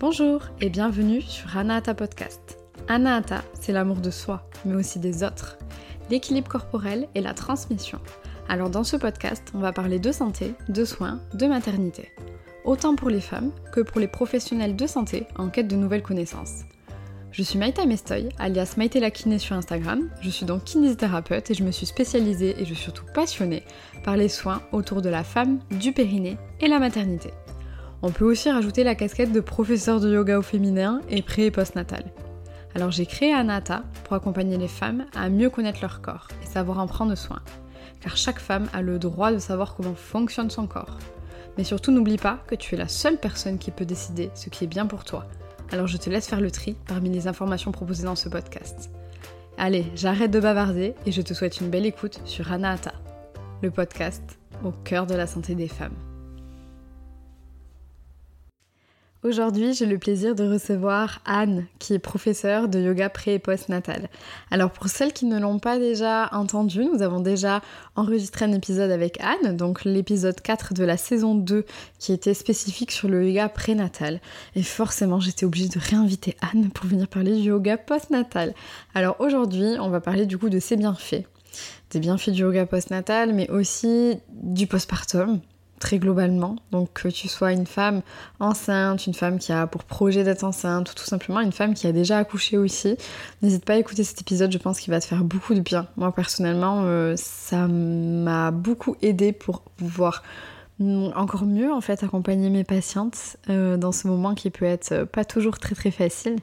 Bonjour et bienvenue sur Anahata Podcast. Anahata, c'est l'amour de soi, mais aussi des autres, l'équilibre corporel et la transmission. Alors dans ce podcast, on va parler de santé, de soins, de maternité. Autant pour les femmes que pour les professionnels de santé en quête de nouvelles connaissances. Je suis Maïta Mestoy, alias Maïté la kiné sur Instagram. Je suis donc kinésithérapeute et je me suis spécialisée et je suis surtout passionnée par les soins autour de la femme, du périnée et la maternité. On peut aussi rajouter la casquette de professeur de yoga au féminin et pré et postnatal. Alors j'ai créé Anata pour accompagner les femmes à mieux connaître leur corps et savoir en prendre soin. Car chaque femme a le droit de savoir comment fonctionne son corps. Mais surtout n'oublie pas que tu es la seule personne qui peut décider ce qui est bien pour toi. Alors je te laisse faire le tri parmi les informations proposées dans ce podcast. Allez, j'arrête de bavarder et je te souhaite une belle écoute sur Anahata, le podcast au cœur de la santé des femmes. Aujourd'hui, j'ai le plaisir de recevoir Anne, qui est professeure de yoga pré et post-natal. Alors pour celles qui ne l'ont pas déjà entendu, nous avons déjà enregistré un épisode avec Anne, donc l'épisode 4 de la saison 2, qui était spécifique sur le yoga prénatal. Et forcément, j'étais obligée de réinviter Anne pour venir parler du yoga post-natal. Alors aujourd'hui, on va parler du coup de ses bienfaits. Des bienfaits du yoga post-natal, mais aussi du postpartum, très globalement. Donc que tu sois une femme enceinte, une femme qui a pour projet d'être enceinte, ou tout simplement une femme qui a déjà accouché aussi, n'hésite pas à écouter cet épisode, je pense qu'il va te faire beaucoup de bien. Moi personnellement, euh, ça m'a beaucoup aidé pour pouvoir encore mieux en fait accompagner mes patientes euh, dans ce moment qui peut être pas toujours très très facile.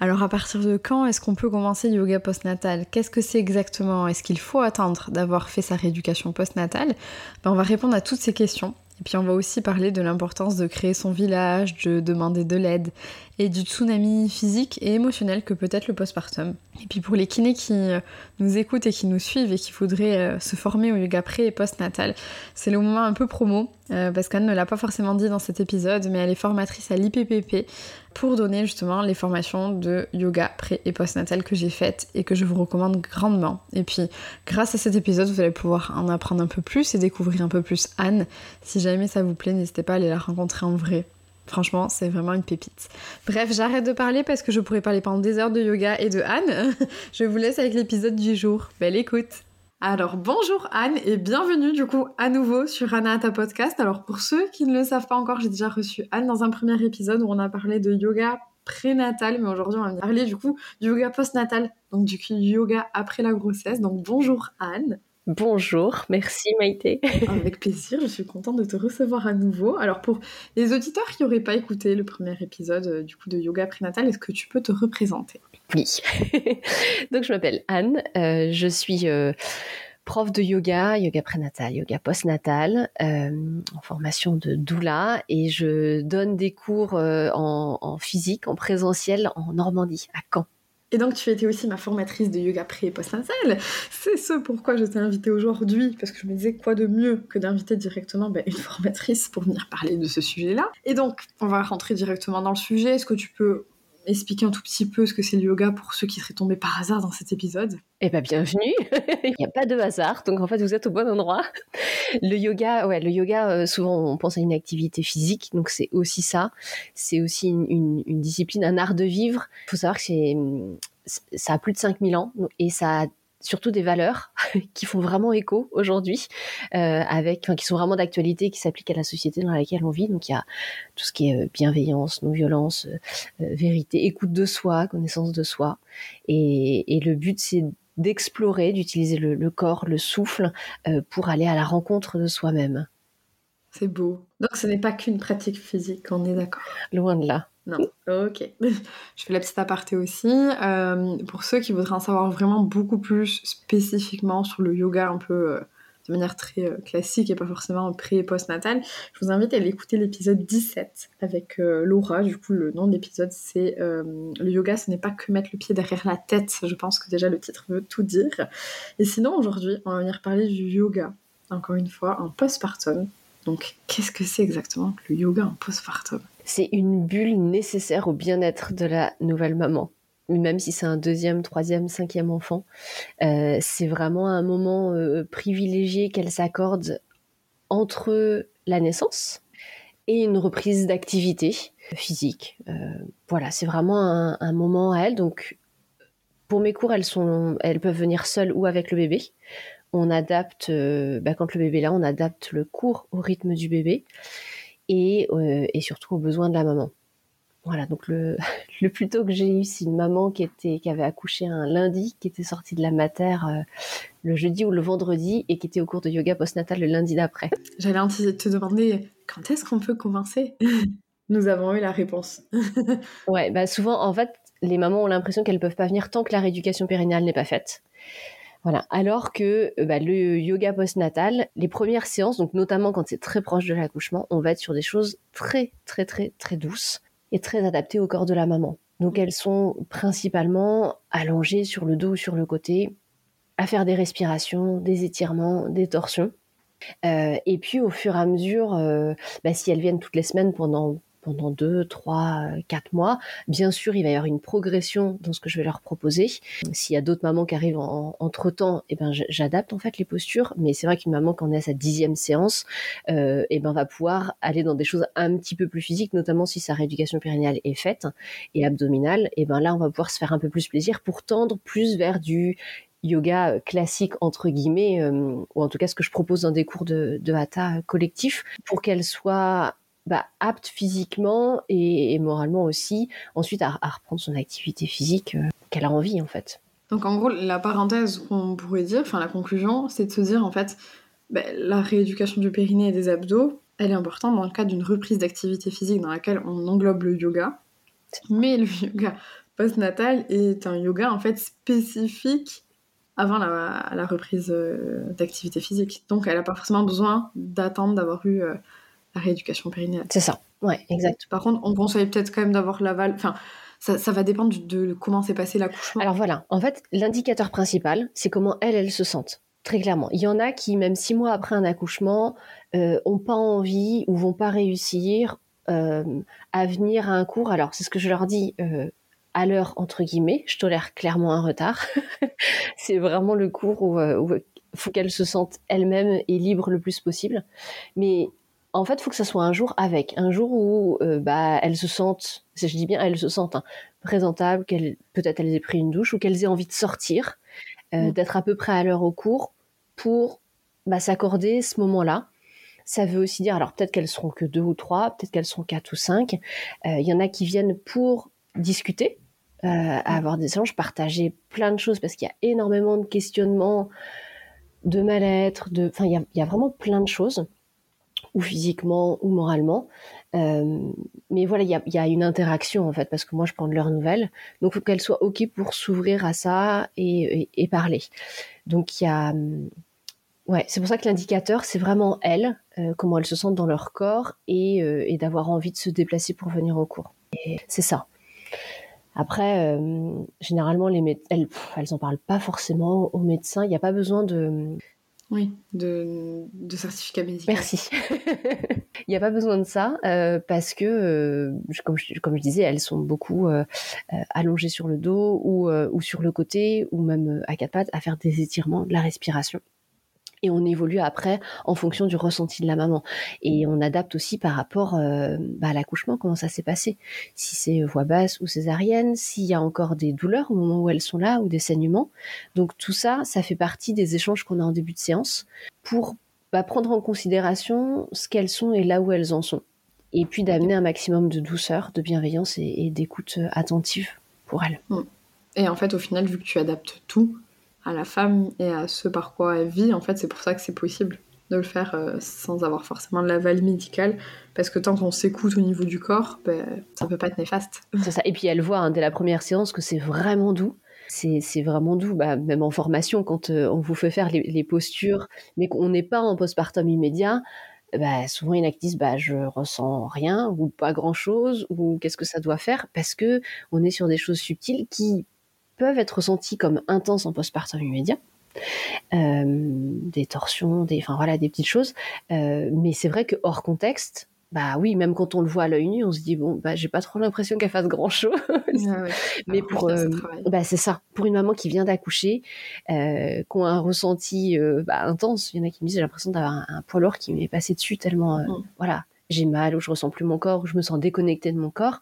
Alors à partir de quand est-ce qu'on peut commencer yoga postnatal? Qu'est-ce que c'est exactement? Est-ce qu'il faut attendre d'avoir fait sa rééducation postnatale? Ben, On va répondre à toutes ces questions. Et puis on va aussi parler de l'importance de créer son village, de demander de l'aide et du tsunami physique et émotionnel que peut être le postpartum. Et puis pour les kinés qui euh, nous écoutent et qui nous suivent et qui voudraient euh, se former au yoga pré et post-natal, c'est le moment un peu promo, euh, parce qu'Anne ne l'a pas forcément dit dans cet épisode, mais elle est formatrice à l'IPPP pour donner justement les formations de yoga pré et post-natal que j'ai faites et que je vous recommande grandement. Et puis grâce à cet épisode, vous allez pouvoir en apprendre un peu plus et découvrir un peu plus Anne. Si jamais ça vous plaît, n'hésitez pas à aller la rencontrer en vrai. Franchement, c'est vraiment une pépite. Bref, j'arrête de parler parce que je pourrais parler pendant des heures de yoga et de Anne. je vous laisse avec l'épisode du jour. Belle écoute alors bonjour Anne et bienvenue du coup à nouveau sur Anahata Podcast. Alors pour ceux qui ne le savent pas encore, j'ai déjà reçu Anne dans un premier épisode où on a parlé de yoga prénatal, mais aujourd'hui on va parler du coup du yoga postnatal, donc du yoga après la grossesse. Donc bonjour Anne. Bonjour, merci Maïté. Avec plaisir, je suis contente de te recevoir à nouveau. Alors pour les auditeurs qui n'auraient pas écouté le premier épisode euh, du coup de yoga prénatal, est-ce que tu peux te représenter? Oui. Donc je m'appelle Anne, euh, je suis euh, prof de yoga, yoga prénatal, yoga postnatal, en formation de doula et je donne des cours en physique, en présentiel en Normandie, à Caen. Et donc tu étais aussi ma formatrice de yoga pré et post-natal. C'est ce pourquoi je t'ai invitée aujourd'hui, parce que je me disais quoi de mieux que d'inviter directement ben, une formatrice pour venir parler de ce sujet-là. Et donc on va rentrer directement dans le sujet. Est-ce que tu peux expliquer un tout petit peu ce que c'est le yoga pour ceux qui seraient tombés par hasard dans cet épisode Eh bien, bienvenue Il n'y a pas de hasard, donc en fait, vous êtes au bon endroit. Le yoga, ouais, le yoga, euh, souvent, on pense à une activité physique, donc c'est aussi ça. C'est aussi une, discipline, un art de vivre. Il faut savoir que c'est ça a plus de 5000 ans et ça a surtout des valeurs qui font vraiment écho aujourd'hui, euh, avec, enfin, qui sont vraiment d'actualité, qui s'appliquent à la société dans laquelle on vit. Donc il y a tout ce qui est euh, bienveillance, non-violence, euh, vérité, écoute de soi, connaissance de soi. Et, et le but c'est d'explorer, d'utiliser le, le, corps, le souffle, pour aller à la rencontre de soi-même. C'est beau. Donc ce n'est pas qu'une pratique physique, on est d'accord. Loin de là. Non, ok. Je fais la petite aparté aussi. Euh, pour ceux qui voudraient en savoir vraiment beaucoup plus spécifiquement sur le yoga un peu euh, de manière très euh, classique et pas forcément pré- et post-natal, je vous invite à aller écouter l'épisode 17 avec Laura. Du coup, le nom de l'épisode, c'est Le yoga, ce n'est pas que mettre le pied derrière la tête. Je pense que déjà le titre veut tout dire. Et sinon, aujourd'hui, on va venir parler du yoga. Encore une fois, en postpartum. Donc, qu'est-ce que c'est exactement le yoga en postpartum? C'est une bulle nécessaire au bien-être de la nouvelle maman. Même si c'est un deuxième, troisième, cinquième enfant, euh, c'est vraiment un moment euh, privilégié qu'elle s'accorde entre la naissance et une reprise d'activité. physique. voilà, c'est vraiment un, moment à elle. Donc, pour mes cours, elles peuvent venir seules ou avec le bébé. On adapte, bah, quand le bébé est là, on adapte le cours au rythme du bébé et, et surtout aux besoins de la maman. Voilà, donc le, le plus tôt que j'ai eu, c'est une maman qui était qui avait accouché un lundi, qui était sortie de la mater euh, le jeudi ou le vendredi et qui était au cours de yoga postnatal le lundi d'après. J'allais te demander quand est-ce qu'on peut commencer? Nous avons eu la réponse. ouais, bah souvent en fait, les mamans ont l'impression qu'elles peuvent pas venir tant que la rééducation périnale n'est pas faite. Voilà. Alors que euh, bah, le yoga postnatal, les premières séances, donc notamment quand c'est très proche de l'accouchement, on va être sur des choses très très très très douces est très adaptée au corps de la maman. Donc elles sont principalement allongées sur le dos ou sur le côté, à faire des respirations, des étirements, des torsions. Euh, et puis au fur et à mesure, euh, bah, si elles viennent toutes les semaines pendant pendant deux, trois, quatre mois. Bien sûr, il va y avoir une progression dans ce que je vais leur proposer. S'il y a d'autres mamans qui arrivent entre temps, eh ben j'adapte en fait les postures. Mais c'est vrai qu'une maman qui en est à sa dixième séance, euh, eh ben va pouvoir aller dans des choses un petit peu plus physiques, notamment si sa rééducation périnéale est faite et abdominale. Eh ben là, on va pouvoir se faire un peu plus plaisir pour tendre plus vers du yoga classique entre guillemets, euh, ou en tout cas ce que je propose dans des cours de, de hatha collectif, pour qu'elle soit bah, apte physiquement et, moralement aussi, ensuite à, reprendre son activité physique euh, qu'elle a envie en fait. Donc en gros, la parenthèse qu'on pourrait dire, enfin la conclusion, c'est de se dire en fait, bah, la rééducation du périnée et des abdos, elle est importante dans le cadre d'une reprise d'activité physique dans laquelle on englobe le yoga. Mais le yoga postnatal est un yoga en fait spécifique avant la, reprise euh, d'activité physique. Donc elle n'a pas forcément besoin d'attendre d'avoir eu euh, la rééducation périnéale. C'est ça, ouais, exact. Par contre, on conseille peut-être quand même d'avoir l'aval. Enfin, ça, va dépendre de comment s'est passé l'accouchement. Alors voilà, en fait, l'indicateur principal, c'est comment elles, elles se sentent. Très clairement. Il y en a qui, même six mois après un accouchement, euh, ont pas envie ou vont pas réussir euh, à venir à un cours. Alors, c'est ce que je leur dis euh, à l'heure, entre guillemets. Je tolère clairement un retard. c'est vraiment le cours où il faut qu'elles se sentent elles-mêmes et libres le plus possible. Mais en fait, il faut que ça soit un jour avec, un jour où euh, bah, elles se sentent, je dis bien elles se sentent hein, présentables, qu'elles peut-être elles aient pris une douche ou qu'elles aient envie de sortir, euh, mm. d'être à peu près à l'heure au cours pour bah, s'accorder ce moment-là. Ça veut aussi dire, alors peut-être qu'elles seront que deux ou trois, peut-être qu'elles seront quatre ou cinq. Euh, il y en a qui viennent pour discuter, avoir des échanges, partager plein de choses parce qu'il y a énormément de questionnements, de mal-être, de, enfin il y a vraiment plein de choses physiquement ou moralement. Euh, mais voilà, il y a, une interaction en fait, parce que moi je prends de leurs nouvelles, donc faut qu'elles soient ok pour s'ouvrir à ça et, parler. Donc il y a, hum, ouais, c'est pour ça que l'indicateur c'est vraiment elles, euh, comment elles se sentent dans leur corps euh, et, d'avoir envie de se déplacer pour venir au cours. C'est ça. Après, généralement, les elles, elles en parlent pas forcément aux médecins. Il n'y a pas besoin de, oui, de, de certificat médical. Merci. Il n'y a pas besoin de ça euh, parce que, euh, comme, je, comme je disais, elles sont beaucoup euh, allongées sur le dos ou, ou sur le côté ou même à quatre pattes à faire des étirements, de la respiration et on évolue après en fonction du ressenti de la maman. Et on adapte aussi par rapport euh, bah, à l'accouchement, comment ça s'est passé. Si c'est voix basse ou césarienne, s'il y a encore des douleurs au moment où elles sont là ou des saignements. Donc tout ça, ça fait partie des échanges qu'on a en début de séance pour bah, prendre en considération ce qu'elles sont et là où elles en sont. Et puis d'amener un maximum de douceur, de bienveillance et, d'écoute attentive pour elles. Mm. Et en fait, au final, vu que tu adaptes tout, à la femme et à ce par quoi elle vit, en fait, c'est pour ça que c'est possible de le faire euh, sans avoir forcément de l'aval médical, parce que tant qu'on s'écoute au niveau du corps, ben, ça peut pas être néfaste. Ça. Et puis elle voit hein, dès la première séance que c'est vraiment doux. C'est vraiment doux, bah, même en formation, quand euh, on vous fait faire les, postures, mais qu'on n'est pas en postpartum immédiat, bah, souvent il y en a qui disent bah, je ressens rien ou pas grand chose ou qu'est-ce que ça doit faire? Parce que on est sur des choses subtiles qui peuvent être ressentis comme intenses en postpartum immédiat. Euh, des torsions, des, enfin voilà, des petites choses. Euh, mais c'est vrai que hors contexte, bah oui, même quand on le voit à l'œil nu, on se dit bon, bah j'ai pas trop l'impression qu'elle fasse grand chose. Ah mais pour, euh, bah c'est ça, pour une maman qui vient d'accoucher, euh, qui a un ressenti bah, intense, il y en a qui me disent j'ai l'impression d'avoir un, poids lourd qui m'est passé dessus tellement, mm. voilà, j'ai mal, où je ressens plus mon corps, où je me sens déconnectée de mon corps,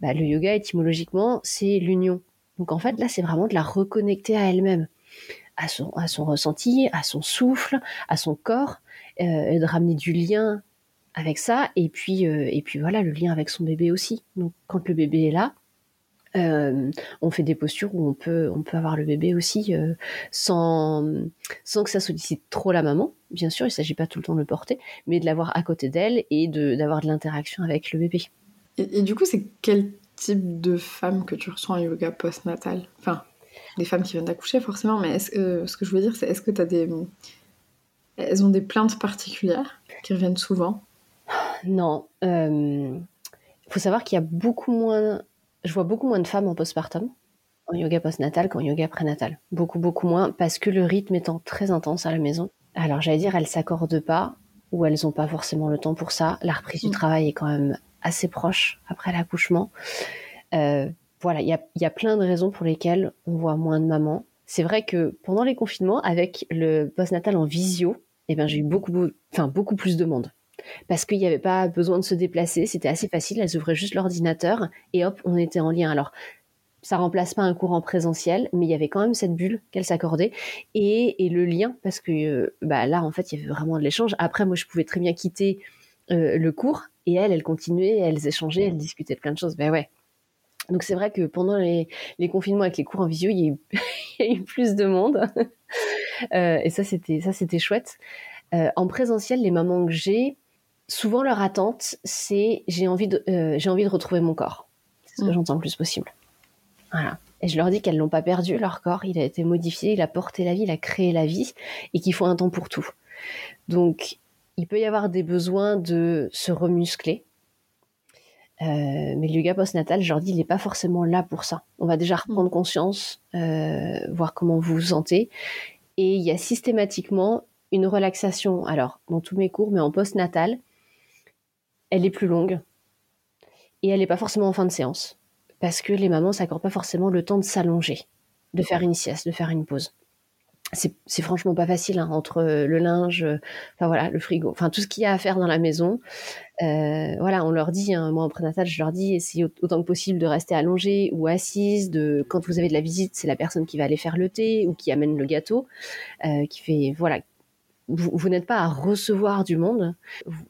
bah, le yoga, étymologiquement, c'est l'union. Donc en fait, là, c'est vraiment de la reconnecter à elle-même, à son, à son ressenti, à son souffle, à son corps, euh, de ramener du lien avec ça, et puis, euh, et puis voilà, le lien avec son bébé aussi. Donc quand le bébé est là, euh, on fait des postures où on peut, on peut avoir le bébé aussi sans, sans que ça sollicite trop la maman. Bien sûr, il ne s'agit pas tout le temps de le porter, mais de l'avoir à côté d'elle et d'avoir de, l'interaction avec le bébé. Et, du coup, c'est quel type de femme que tu ressens en yoga post-natal? Enfin, les femmes qui viennent d'accoucher forcément, mais est -ce, ce que je veux dire, c'est est-ce que tu as des... Elles ont des plaintes particulières qui reviennent souvent? Non. Il euh, faut savoir qu'il y a beaucoup moins je vois beaucoup moins de femmes en postpartum, en yoga postnatal qu'en yoga prénatal. Beaucoup, beaucoup moins, parce que le rythme étant très intense à la maison. Alors, j'allais dire, elles s'accordent pas, ou elles n'ont pas forcément le temps pour ça. La reprise du mm. travail est quand même assez proche après l'accouchement. Euh, voilà, il y a, plein de raisons pour lesquelles on voit moins de mamans. C'est vrai que pendant les confinements, avec le postnatal en visio, eh ben, j'ai eu beaucoup, enfin, beaucoup plus de monde parce qu'il n'y avait pas besoin de se déplacer, c'était assez facile, elles ouvraient juste l'ordinateur et hop, on était en lien. Alors, ça remplace pas un cours en présentiel, mais il y avait quand même cette bulle qu'elle s'accordait et, le lien, parce que euh, bah, là, en fait, il y avait vraiment de l'échange. Après, moi, je pouvais très bien quitter euh, le cours et elles, elles continuaient, elles échangeaient, elles discutaient de plein de choses. Ben ouais. Donc c'est vrai que pendant les, confinements avec les cours en visio, il y a eu, plus de monde. Euh, et ça, c'était ça, c'était chouette. en présentiel, les mamans que j'ai, souvent leur attente, c'est j'ai envie de euh, j'ai envie de retrouver mon corps. C'est ce que mm. j'entends le plus possible. Voilà. Et je leur dis qu'elles n'ont pas perdu leur corps, il a été modifié, il a porté la vie, il a créé la vie, et qu'il faut un temps pour tout. Donc, il peut y avoir des besoins de se remuscler. Euh, mais le yoga postnatal, je leur dis, il n'est pas forcément là pour ça. On va déjà reprendre mm. conscience, euh, voir comment vous vous sentez. Et il y a systématiquement une relaxation, alors dans tous mes cours, mais en postnatal, elle est plus longue et elle n'est pas forcément en fin de séance parce que les mamans s'accordent pas forcément le temps de s'allonger, de faire une sieste, de faire une pause. C'est franchement pas facile hein, entre le linge, enfin voilà, le frigo, enfin tout ce qu'il y a à faire dans la maison. Euh, voilà, on leur dit, hein, moi en prénatal, je leur dis, essayez autant que possible de rester allongée ou assise. De quand vous avez de la visite, c'est la personne qui va aller faire le thé ou qui amène le gâteau, euh, qui fait voilà, vous, n'êtes pas à recevoir du monde.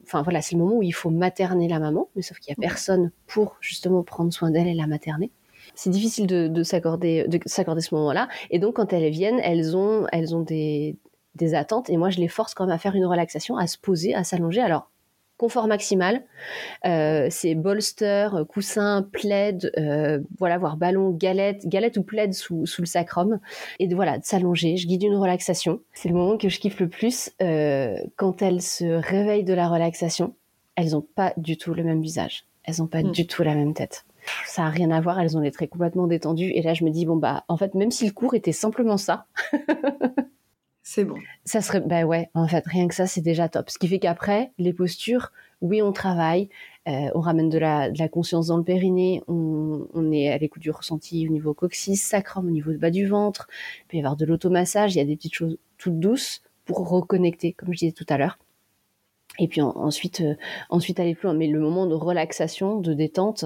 Enfin voilà, c'est le moment où il faut materner la maman, mais sauf qu'il n'y a personne pour justement prendre soin d'elle et la materner. C'est difficile de, s'accorder de s'accorder ce moment-là. Et donc quand elles viennent, elles ont elles ont des, des attentes et moi je les force quand même à faire une relaxation, à se poser, à s'allonger. Alors confort maximal. Euh, c'est bolster, coussin, plaid, euh, voilà, voir ballon, galette, galette ou plaid sous, sous le sacrum. Et de, voilà, de s'allonger. Je guide une relaxation. C'est le moment que je kiffe le plus. Euh, quand elles se réveillent de la relaxation, elles n'ont pas du tout le même visage. Elles n'ont pas hmm. du tout la même tête. Ça a rien à voir, elles ont des traits complètement détendus. Et là, je me dis, bon, bah, en fait, même si le cours était simplement ça, C'est bon. Ça serait, bah ouais, en fait, rien que ça, c'est déjà top. Ce qui fait qu'après, les postures, oui, on travaille, euh, on ramène de la, de la, conscience dans le périnée, on, on est à l'écoute du ressenti au niveau coccyx, sacrum, au niveau du bas du ventre, il peut y avoir de l'automassage, il y a des petites choses toutes douces pour reconnecter, comme je disais tout à l'heure. Et puis ensuite, euh, ensuite aller plus loin. Mais le moment de relaxation, de détente,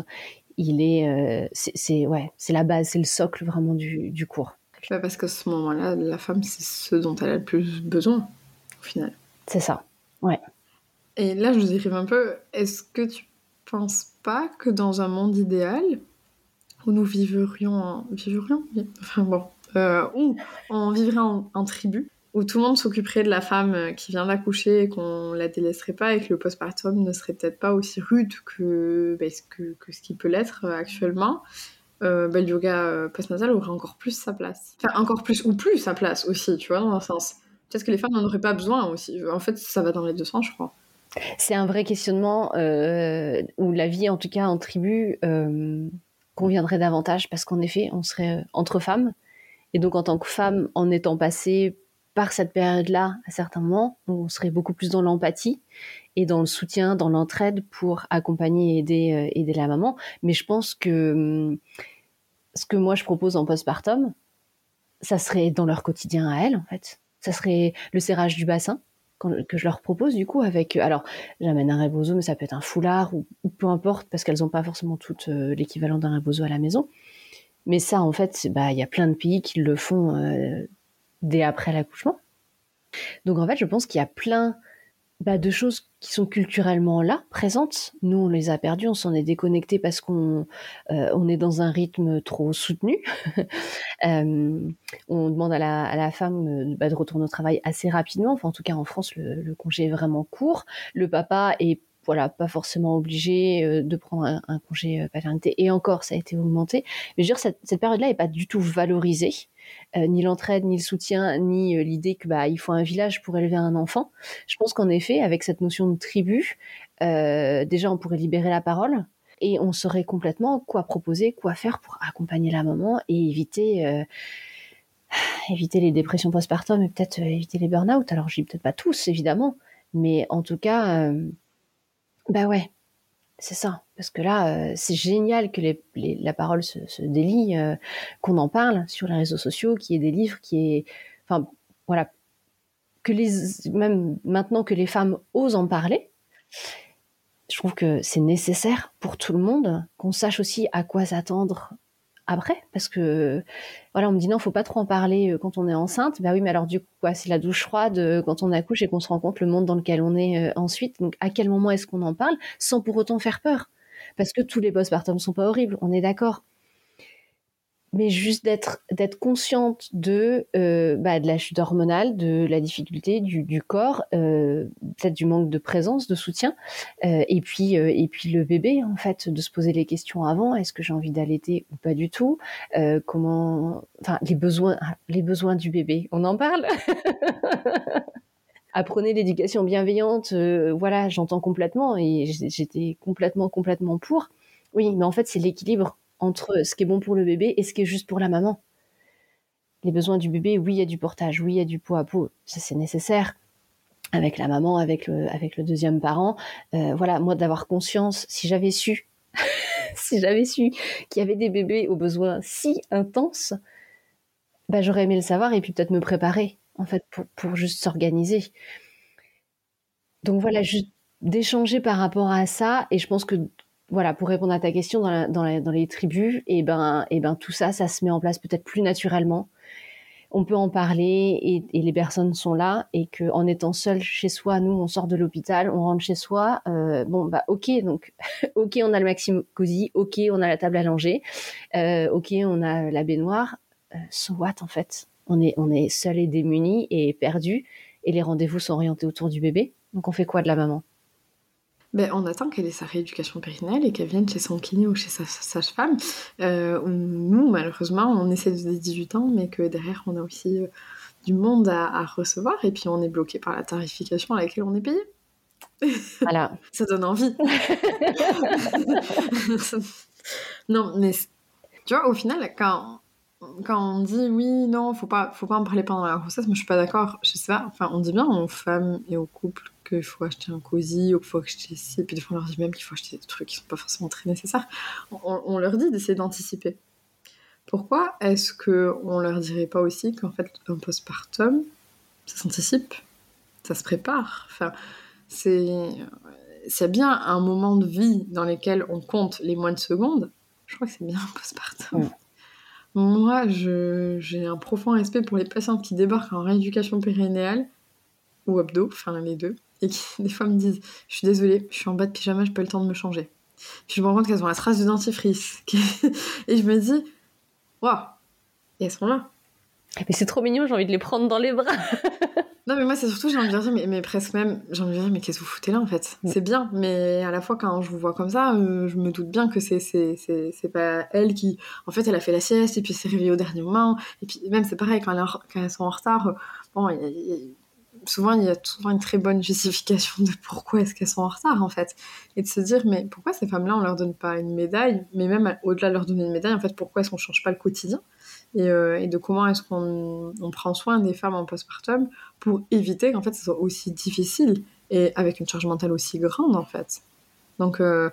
il est, euh, c'est ouais, c'est la base, c'est le socle vraiment du, du cours. Bah, parce qu'à ce moment-là, la femme, c'est ce dont elle a le plus besoin, au final. C'est ça, ouais. Et là, je vous dérive un peu. Est-ce que tu penses pas que dans un monde idéal, où nous vivrions en... Vivrions? Enfin bon. Euh, où on vivrait en, tribu, où tout le monde s'occuperait de la femme euh, qui vient d'accoucher et qu'on la délaisserait pas et que le postpartum ne serait peut-être pas aussi rude que, bah, ce qui peut l'être euh, actuellement euh, bah, le yoga euh, postnatal aurait encore plus sa place. Enfin, encore plus, ou plus sa place aussi, tu vois, dans un sens. Peut-être que les femmes n'en auraient pas besoin aussi. En fait, ça va dans les deux sens, je crois. C'est un vrai questionnement où la vie, en tout cas en tribu, conviendrait davantage parce qu'en effet, on serait entre femmes. Et donc, en tant que femme, en étant passée par cette période-là, à certains moments, on serait beaucoup plus dans l'empathie et dans le soutien, dans l'entraide pour accompagner et aider, aider la maman. Mais je pense que hum, ce que moi je propose en postpartum, ça serait dans leur quotidien à elles, en fait. Ça serait le serrage du bassin que je leur propose du coup avec alors j'amène un rebozo mais ça peut être un foulard ou, peu importe parce qu'elles n'ont pas forcément toutes euh, l'équivalent d'un rebozo à la maison mais ça en fait bah il y a plein de pays qui le font euh, dès après l'accouchement donc en fait je pense qu'il y a plein bah, de choses qui sont culturellement là, présentes. Nous, on les a perdues, on s'en est déconnecté parce qu'on euh, est dans un rythme trop soutenu. euh, on demande à la, à la femme euh, bah, de retourner au travail assez rapidement. Enfin, en tout cas, en France, le, le congé est vraiment court. Le papa est voilà, pas forcément obligé euh, de prendre un, congé paternité. Et encore, ça a été augmenté. Mais je veux dire, cette, période-là est pas du tout valorisée. Euh, ni l'entraide, ni le soutien, ni euh, l'idée que bah il faut un village pour élever un enfant. Je pense qu'en effet, avec cette notion de tribu, euh, déjà on pourrait libérer la parole et on saurait complètement quoi proposer, quoi faire pour accompagner la maman et éviter euh, éviter les dépressions postpartum et peut-être euh, éviter les burn-out. Alors je dis peut-être pas tous évidemment, mais en tout cas, euh, bah ouais, c'est ça. Parce que là, euh, c'est génial que les, les, la parole se, se délie, euh, qu'on en parle sur les réseaux sociaux, qu'il y ait des livres, qui est, enfin, voilà, que les, même maintenant que les femmes osent en parler, je trouve que c'est nécessaire pour tout le monde qu'on sache aussi à quoi s'attendre après parce que voilà on me dit non faut pas trop en parler euh, quand on est enceinte. Bah oui mais alors du coup quoi c'est la douche froide euh, quand on accouche et qu'on se rend compte le monde dans lequel on est euh, ensuite. Donc à quel moment est-ce qu'on en parle sans pour autant faire peur? Parce que tous les postpartum sont pas horribles on est d'accord mais juste d'être d'être consciente de euh, bah, de la chute hormonale, de la difficulté du, du corps, euh, peut-être du manque de présence, de soutien, euh, et puis euh, et puis le bébé en fait, de se poser les questions avant, est-ce que j'ai envie d'allaiter ou pas du tout, euh, comment, enfin les besoins les besoins du bébé, on en parle. Apprenez l'éducation bienveillante, euh, voilà, j'entends complètement et j'étais complètement complètement pour. Oui, mais en fait c'est l'équilibre entre ce qui est bon pour le bébé et ce qui est juste pour la maman. Les besoins du bébé, oui, il y a du portage, oui, il y a du pot à pot, ça c'est nécessaire avec la maman, avec le, avec le deuxième parent. Euh, voilà, moi d'avoir conscience, si j'avais su, si j'avais su qu'il y avait des bébés aux besoins si intenses, bah, j'aurais aimé le savoir et puis peut-être me préparer, en fait, pour, pour juste s'organiser. Donc voilà, juste d'échanger par rapport à ça, et je pense que voilà, pour répondre à ta question, dans, la, dans, la, dans les tribus, et ben, et ben tout ça, ça se met en place peut-être plus naturellement. On peut en parler et, et, les personnes sont là et que en étant seul chez soi, nous, on sort de l'hôpital, on rentre chez soi. Euh, bon, bah ok, donc ok, on a le maximum cosy, ok, on a la table langer, euh, ok, on a la baignoire. Euh, so what en fait? On est on est seul et démuni et perdu et les rendez-vous sont orientés autour du bébé. Donc on fait quoi de la maman? Ben, on attend qu'elle ait sa rééducation périnale et qu'elle vienne chez son kiné ou chez sa sage-femme. Euh, nous, malheureusement, on essaie de 18 ans, mais que derrière, on a aussi euh, du monde à, à, recevoir et puis on est bloqué par la tarification à laquelle on est payé. Voilà. Ça donne envie. non, mais tu vois, au final, quand, quand on dit oui, non, faut pas, faut pas en parler pendant la grossesse, moi je suis pas d'accord. Je sais pas, enfin, on dit bien aux femmes et aux couples qu'il faut acheter un cosy ou qu'il faut acheter ci, et puis des fois on leur dit même qu'il faut acheter des trucs qui sont pas forcément très nécessaires. On, on leur dit d'essayer d'anticiper. Pourquoi est-ce que on leur dirait pas aussi qu'en fait un postpartum, ça s'anticipe, ça se prépare? Enfin, c'est c'est bien un moment de vie dans lequel on compte les mois de secondes. Je crois que c'est bien un postpartum. Moi, j'ai un profond respect pour les patientes qui débarquent en rééducation périnéale ou abdos, enfin les deux, et qui des fois me disent Je suis désolée, je suis en bas de pyjama, j'ai pas le temps de me changer. Puis je me rends compte qu'elles ont la trace de dentifrice. et je me dis Waouh Et elles sont là. Mais c'est trop mignon, j'ai envie de les prendre dans les bras. non, mais moi, c'est surtout, j'ai envie de dire, mais, mais presque même, j'ai envie de dire, mais qu'est-ce que vous foutez là en fait? Mm. C'est bien, mais à la fois, quand je vous vois comme ça, euh, je me doute bien que c'est, c'est, c'est, c'est pas elle qui. En fait, elle a fait la sieste et puis s'est réveillée au dernier moment. Et puis, même, c'est pareil, quand, elle quand elles sont en retard, bon, y a, y a, souvent, il y a souvent une très bonne justification de pourquoi est-ce qu'elles sont en retard en fait. Et de se dire, mais pourquoi ces femmes-là, on leur donne pas une médaille? Mais même au-delà de leur donner une médaille, en fait, pourquoi est-ce qu'on change pas le quotidien? Et, euh, et, de comment est-ce qu'on on prend soin des femmes en postpartum pour éviter qu'en fait ce soit aussi difficile et avec une charge mentale aussi grande en fait. Donc euh,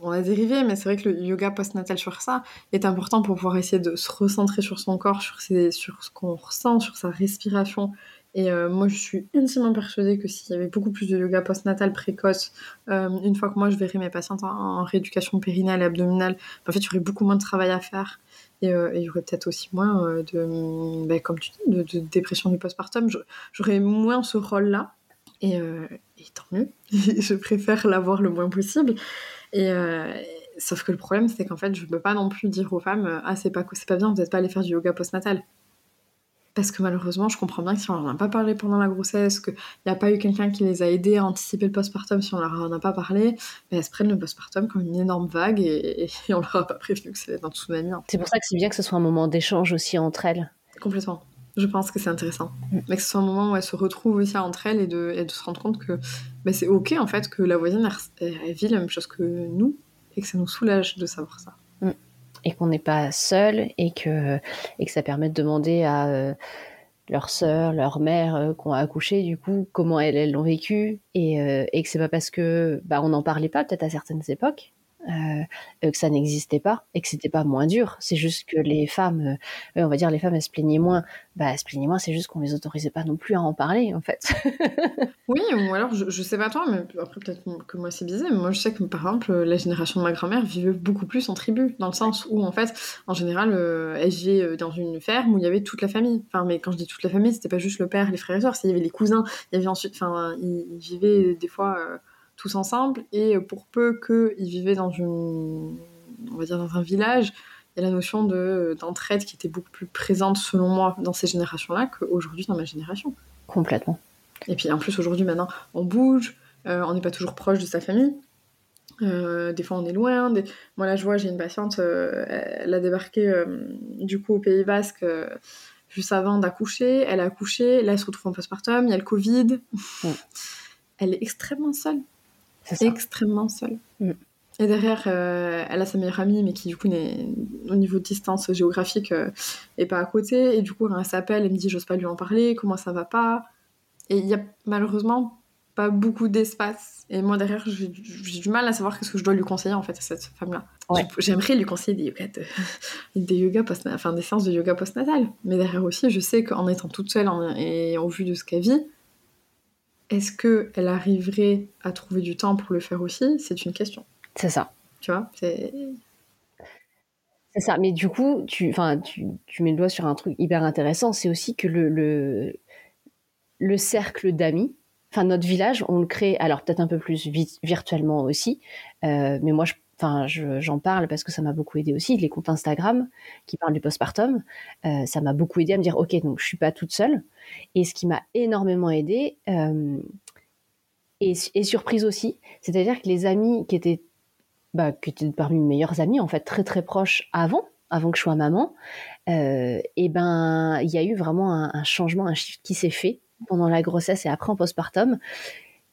on a dérivé, mais c'est vrai que le yoga postnatal sur ça est important pour pouvoir essayer de se recentrer sur son corps, sur, ce qu'on ressent, sur sa respiration Et euh, moi, je suis intimement persuadée que s'il y avait beaucoup plus de yoga postnatal précoce, une fois que moi je verrais mes patientes en, rééducation périnale et abdominale, en fait, il y aurait beaucoup moins de travail à faire. Et, euh, il y aurait peut-être aussi moins de, ben, comme tu dis, de, dépression du postpartum. J'aurais moins ce rôle-là. Et, et, tant mieux. je préfère l'avoir le moins possible. Et, sauf que le problème, c'est qu'en fait, je ne peux pas non plus dire aux femmes Ah, c'est pas, pas bien, vous n'êtes pas allé faire du yoga postnatal. Parce que malheureusement, je comprends bien que si on n'en a pas parlé pendant la grossesse, qu'il n'y a pas eu quelqu'un qui les a aidés à anticiper le postpartum, si on leur en a pas parlé, ben elles se prennent le postpartum comme une énorme vague et, on leur a pas prévenu que c'était un tsunami. C'est pour ça que c'est bien que ce soit un moment d'échange aussi entre elles. Complètement. Je pense que c'est intéressant. Mm. Mais que ce soit un moment où elles se retrouvent aussi entre elles et de, et de se rendre compte que ben c'est ok en fait que la voisine elle, vit la même chose que nous et que ça nous soulage de savoir ça. Et qu'on n'est pas seul et que, et que ça permet de demander à euh, leur sœur, leur mère euh, qui ont accouché, du coup, comment elles l'ont vécu. Et, euh, et que c'est pas parce que bah, on n'en parlait pas peut-être à certaines époques euh, que ça n'existait pas et que c'était pas moins dur. C'est juste que les femmes, euh, on va dire les femmes, elles se plaignaient moins. Bah, elles se plaignaient moins, c'est juste qu'on les autorisait pas non plus à en parler, en fait. oui, ou alors, je, je, sais pas toi, mais après peut-être que moi c'est bizarre, mais moi je sais que par exemple, la génération de ma grand-mère vivait beaucoup plus en tribu, dans le sens où en fait, en général, euh, elle vivait dans une ferme où il y avait toute la famille. Enfin, mais quand je dis toute la famille, c'était pas juste le père, les frères et sœurs, il y avait les cousins, il y avait ensuite, enfin, ils vivaient des fois tous ensemble. Et pour peu qu'ils vivaient dans une, on va dire dans un village, il y a la notion de d'entraide qui était beaucoup plus présente selon moi dans ces générations-là qu'aujourd'hui dans ma génération. Complètement. Et puis en plus aujourd'hui maintenant on bouge, euh, on n'est pas toujours proche de sa famille. Euh, des fois on est loin. Des... Moi là je vois j'ai une patiente, euh, elle a débarqué du coup au Pays Basque juste avant d'accoucher. Elle a accouché, là elle se retrouve en postpartum, il y a le Covid. Elle est extrêmement seule extrêmement seule. Mm. Et derrière, euh, elle a sa meilleure amie, mais qui du coup, au niveau de distance géographique, euh, est pas à côté. Et du coup, elle s'appelle, elle me dit J'ose pas lui en parler, comment ça va pas? Et il y a malheureusement pas beaucoup d'espace. Et moi, derrière, j'ai du mal à savoir qu'est-ce que je dois lui conseiller en fait à cette femme-là. J'aimerais lui conseiller des yoga, des, yoga post enfin, des séances de yoga postnatal. Mais derrière aussi, je sais qu'en étant toute seule et au vu de ce qu'elle vit, est-ce qu'elle arriverait à trouver du temps pour le faire aussi? C'est une question. C'est ça. Tu vois C'est. C'est ça, mais du coup, tu, tu, tu mets le doigt sur un truc hyper intéressant, c'est aussi que le, le, le cercle d'amis, enfin notre village, on le crée, alors peut-être un peu plus virtuellement aussi, euh, mais moi je enfin, j'en parle parce que ça m'a beaucoup aidé aussi. Les comptes Instagram qui parlent du postpartum, euh, ça m'a beaucoup aidé à me dire, ok, donc je suis pas toute seule. Et ce qui m'a énormément aidé euh, et, surprise aussi, c'est-à-dire que les amis qui étaient, bah, qui étaient parmi mes meilleurs amis, en fait, très très proches avant, avant que je sois maman, euh, et ben, il y a eu vraiment un, un changement, un shift qui s'est fait pendant la grossesse et après en postpartum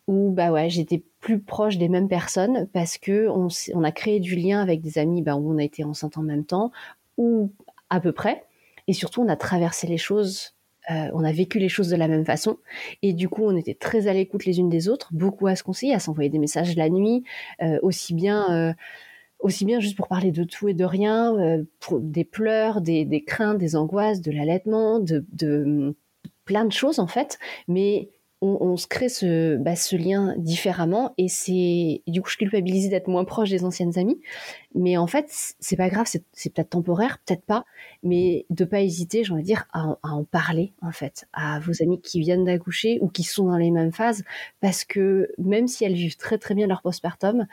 où bah ouais, j'étais plus proche des mêmes personnes parce que on, a créé du lien avec des amis bah, où on a été enceinte en même temps ou à peu près, et surtout on a traversé les choses. Euh, on a vécu les choses de la même façon et du coup on était très à l'écoute les unes des autres, beaucoup à se conseiller, à s'envoyer des messages la nuit, euh, aussi bien euh, aussi bien juste pour parler de tout et de rien, des pleurs, des, craintes, des angoisses, de l'allaitement, de, de, plein de choses en fait, mais on, se crée ce, bah, ce lien différemment et c'est du coup je culpabilise d'être moins proche des anciennes amies. Mais en fait c'est pas grave c'est peut-être temporaire peut-être pas mais de pas hésiter j'ai envie de dire à, en parler en fait à vos amis qui viennent d'accoucher ou qui sont dans les mêmes phases parce que même si elles vivent très très bien leur postpartum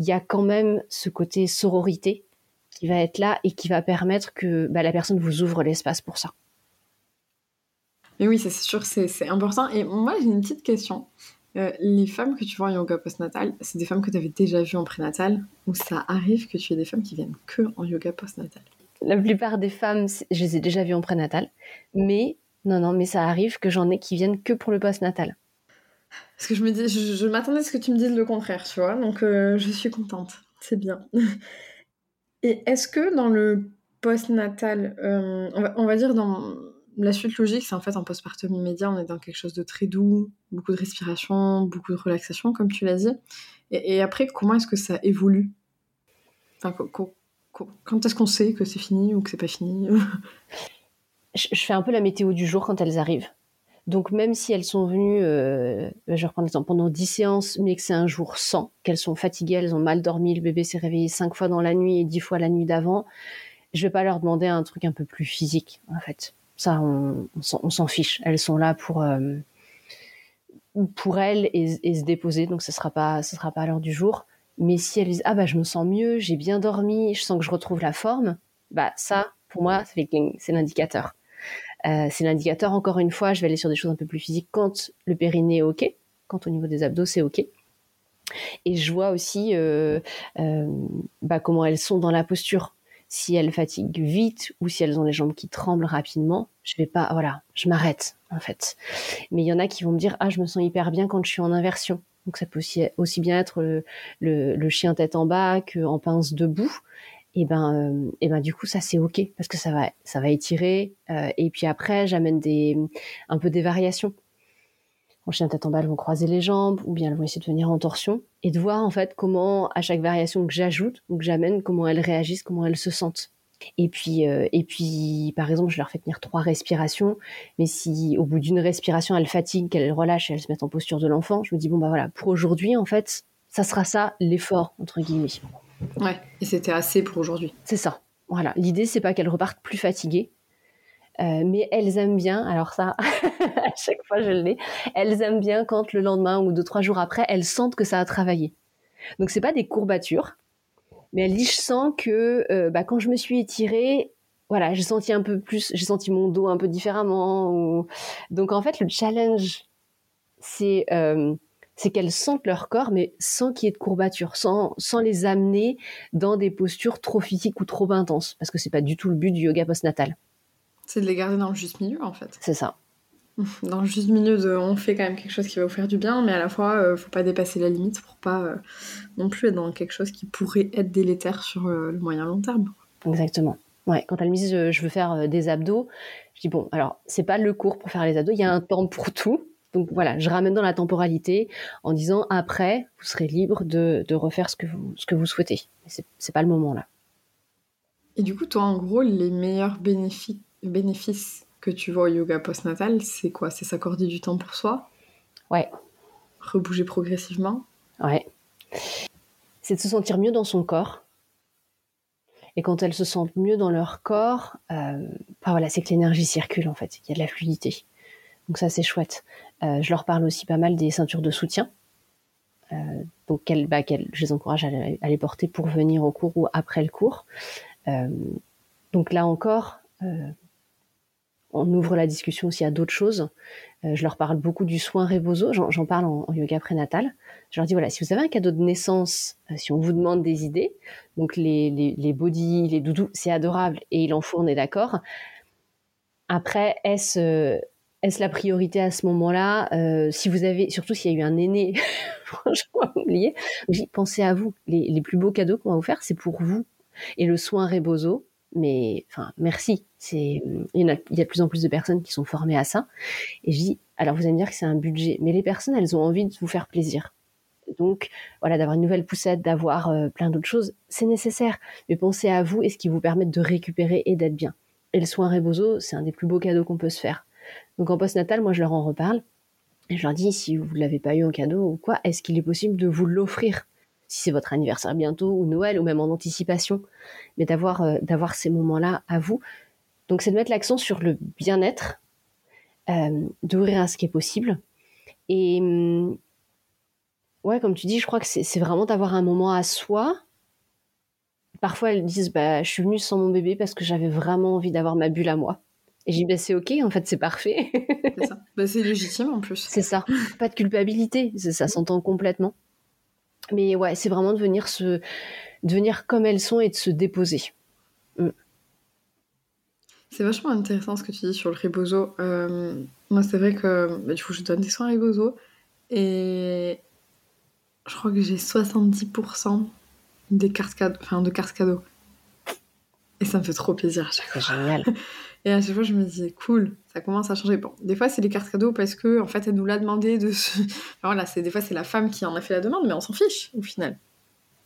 il y a quand même ce côté sororité qui va être là et qui va permettre que bah, la personne vous ouvre l'espace pour ça mais oui, c'est sûr, c'est important. Et moi, j'ai une petite question. Euh, les femmes que tu vois en yoga postnatal, c'est des femmes que tu avais déjà vues en prénatal ou ça arrive que tu aies des femmes qui viennent que en yoga postnatal? La plupart des femmes, je les ai déjà vues en prénatal, mais non, non, mais ça arrive que j'en ai qui viennent que pour le postnatal. Parce que je me dis, je, m'attendais à ce que tu me dises le contraire, tu vois, donc euh, je suis contente, c'est bien. Et est-ce que dans le postnatal, euh, on, va, on va dire dans la suite logique, c'est en fait un postpartum immédiat, on est dans quelque chose de très doux, beaucoup de respiration, beaucoup de relaxation, comme tu l'as dit. Et, après, comment est-ce que ça évolue? Quand est-ce qu'on sait que c'est fini ou que c'est pas fini? Je, fais un peu la météo du jour quand elles arrivent. Donc même si elles sont venues, euh, je reprends l'exemple, pendant 10 séances, mais que c'est un jour sans, qu'elles sont fatiguées, elles ont mal dormi, le bébé s'est réveillé 5 fois dans la nuit et 10 fois la nuit d'avant, je vais pas leur demander un truc un peu plus physique, en fait. Ça, on, s'en fiche. Elles sont là pour, euh, pour elles et, se déposer, donc ce sera pas, sera pas à l'heure du jour. Mais si elles disent ah bah je me sens mieux, j'ai bien dormi, je sens que je retrouve la forme, bah ça pour moi c'est l'indicateur. Euh, c'est l'indicateur encore une fois. Je vais aller sur des choses un peu plus physiques quand le périnée est ok, quand au niveau des abdos c'est ok. Et je vois aussi euh, bah, comment elles sont dans la posture. Si elles fatiguent vite ou si elles ont les jambes qui tremblent rapidement, je vais pas, voilà, je m'arrête en fait. Mais il y en a qui vont me dire ah je me sens hyper bien quand je suis en inversion. Donc ça peut aussi, aussi bien être le, chien tête en bas qu'en pince debout. Et ben, euh, et ben du coup ça c'est ok parce que ça va, ça va étirer. Euh, et puis après j'amène des, un peu des variations. En chien tête en bas elles vont croiser les jambes ou bien elles vont essayer de venir en torsion et de voir en fait comment à chaque variation que j'ajoute ou que j'amène comment elles réagissent, comment elles se sentent. Et puis, euh, et puis, par exemple, je leur fais tenir trois respirations. Mais si au bout d'une respiration, elles fatiguent, qu'elles relâchent et elles se mettent en posture de l'enfant, je me dis bon bah voilà, pour aujourd'hui, en fait, ça sera ça l'effort entre guillemets. Ouais. Et c'était assez pour aujourd'hui. C'est ça. Voilà. L'idée c'est pas qu'elles repartent plus fatiguées, euh, mais elles aiment bien. Alors ça, à chaque fois je l'ai. Elles aiment bien quand le lendemain ou deux trois jours après, elles sentent que ça a travaillé. Donc c'est pas des courbatures mais elle dit, je sens que euh, bah, quand je me suis étirée, voilà, j'ai senti un peu plus, j'ai senti mon dos un peu différemment. Donc en fait, le challenge, c'est euh, c'est qu'elles sentent leur corps, mais sans qu'il y ait de courbature, sans, sans les amener dans des postures trop physiques ou trop intenses, parce que c'est pas du tout le but du yoga postnatal. C'est de les garder dans le juste milieu, en fait. C'est ça. dans le juste milieu de on fait quand même quelque chose qui va vous faire du bien, mais à la fois, euh, faut pas dépasser la limite pour pas euh, non plus être dans quelque chose qui pourrait être délétère sur euh, le moyen long terme. Exactement. Ouais, quand elle me dit je veux faire des abdos, je dis bon, alors c'est pas le cours pour faire les abdos, il y a un temps pour tout. Donc voilà, je ramène dans la temporalité en disant après, vous serez libre de, de refaire ce que vous, ce que vous souhaitez. C'est pas le moment là. Et du coup, toi, en gros, les meilleurs bénéfices, bénéfices que tu vois au yoga postnatal, c'est quoi? C'est s'accorder du temps pour soi? Ouais. Rebouger progressivement? Ouais. C'est de se sentir mieux dans son corps. Et quand elles se sentent mieux dans leur corps, euh, bah voilà, c'est que l'énergie circule en fait. Il y a de la fluidité. Donc ça, c'est chouette. Euh, je leur parle aussi pas mal des ceintures de soutien. Euh, donc bah, je les encourage à, à, les porter pour venir au cours ou après le cours. donc là encore, on ouvre la discussion aussi à d'autres choses. Euh, je leur parle beaucoup du soin Rebozo, j'en parle en, yoga prénatal. Je leur dis voilà, si vous avez un cadeau de naissance, euh, si on vous demande des idées, donc les, les, les bodys, les doudous, c'est adorable et il en faut, on est d'accord. Après, est-ce euh, la priorité à ce moment-là? Si vous avez, surtout s'il y a eu un aîné, franchement, oublié, pensez à vous. Les, les plus beaux cadeaux qu'on va vous faire, c'est pour vous. Et le soin Rebozo, mais enfin merci. C'est il y, a, il y a de plus en plus de personnes qui sont formées à ça. Et je dis alors vous allez me dire que c'est un budget, mais les personnes elles ont envie de vous faire plaisir. Donc voilà d'avoir une nouvelle poussette, d'avoir euh, plein d'autres choses, c'est nécessaire. Mais pensez à vous et ce qui vous permet de récupérer et d'être bien. Et le soin Rebozo, c'est un des plus beaux cadeaux qu'on peut se faire. Donc en post-natal, moi je leur en reparle. Et je leur dis, si vous ne l'avez pas eu en cadeau ou quoi, est-ce qu'il est possible de vous l'offrir? Si c'est votre anniversaire bientôt ou Noël ou même en anticipation, mais d'avoir euh, d'avoir ces moments-là à vous. Donc c'est de mettre l'accent sur le bien-être, euh, d'ouvrir à ce qui est possible. Et hum, ouais, comme tu dis, je crois que c'est vraiment d'avoir un moment à soi. Parfois elles disent bah je suis venue sans mon bébé parce que j'avais vraiment envie d'avoir ma bulle à moi. Et j'ai dis bah c'est ok, en fait c'est parfait. c'est ça. Bah, c'est légitime en plus. C'est ça. Pas de culpabilité, ça s'entend complètement. Mais ouais, c'est vraiment de venir, se, devenir comme elles sont et de se déposer. Mm. C'est vachement intéressant ce que tu dis sur le ribozo. Euh, moi, c'est vrai que bah, du coup, je donne des soins ribozo et je crois que j'ai 70% des cartes cadeaux, enfin, de cartes cadeaux. Et ça me fait trop plaisir à chaque fois. Génial. Et à chaque fois, je me dis, cool, ça commence à changer. Bon, des fois, c'est les cartes cadeaux parce que, en fait, elle nous l'a demandé de. voilà, c'est des fois, c'est la femme qui en a fait la demande, mais on s'en fiche au final.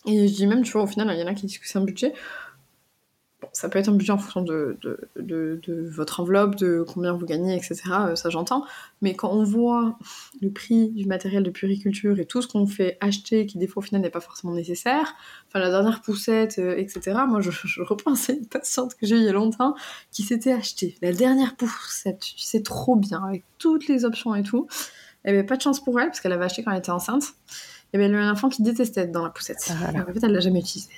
Et je dis même, tu vois, au final, il y en a qui disent que c'est un budget. Bon, ça peut être un budget en fonction de, de, de, votre enveloppe, de combien vous gagnez, etc. Euh, ça j'entends. Mais quand on voit le prix du matériel de puriculture et tout ce qu'on fait acheter, qui des fois au final n'est pas forcément nécessaire, enfin la dernière poussette, euh, etc. Moi je, je repense à une patiente que j'ai eu il y a longtemps qui s'était achetée la dernière poussette, sais trop bien, avec toutes les options et tout. Elle avait pas de chance pour elle parce qu'elle avait acheté quand elle était enceinte. Et bien, elle a eu un enfant qui détestait être dans la poussette. Ah, en fait, elle l'a jamais utilisée.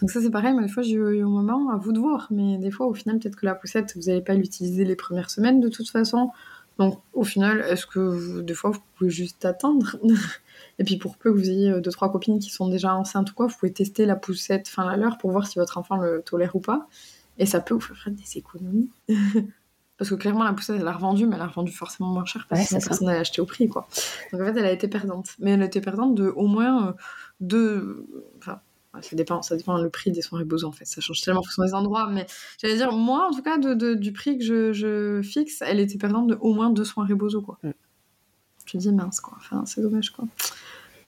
Donc ça, c'est pareil. Mais des fois, j'ai eu un moment, à vous de voir. Mais des fois, au final, peut-être que la poussette, vous n'allez pas l'utiliser les premières semaines de toute façon. Donc, au final, est-ce que vous, des fois, vous pouvez juste attendre? Et puis, pour peu que vous ayez euh, deux, trois copines qui sont déjà enceintes ou quoi, vous pouvez tester la poussette fin la leur pour voir si votre enfant le tolère ou pas. Et ça peut vous faire des économies. Parce que clairement, la poussette, elle a revendu, mais elle a revendu forcément moins cher parce que personne n'a acheté au prix, quoi. Donc en fait, elle a été perdante. Mais elle a été perdante de au moins euh, deux. Enfin, ça dépend, ça dépend le prix des soirées beaux en fait. Ça change tellement en fonction des endroits. Mais j'allais dire, moi, en tout cas, de, du prix que je, je, fixe, elle était perdante de au moins deux soirées beaux quoi. Mm. Je dis mince, quoi. Enfin, c'est dommage, quoi.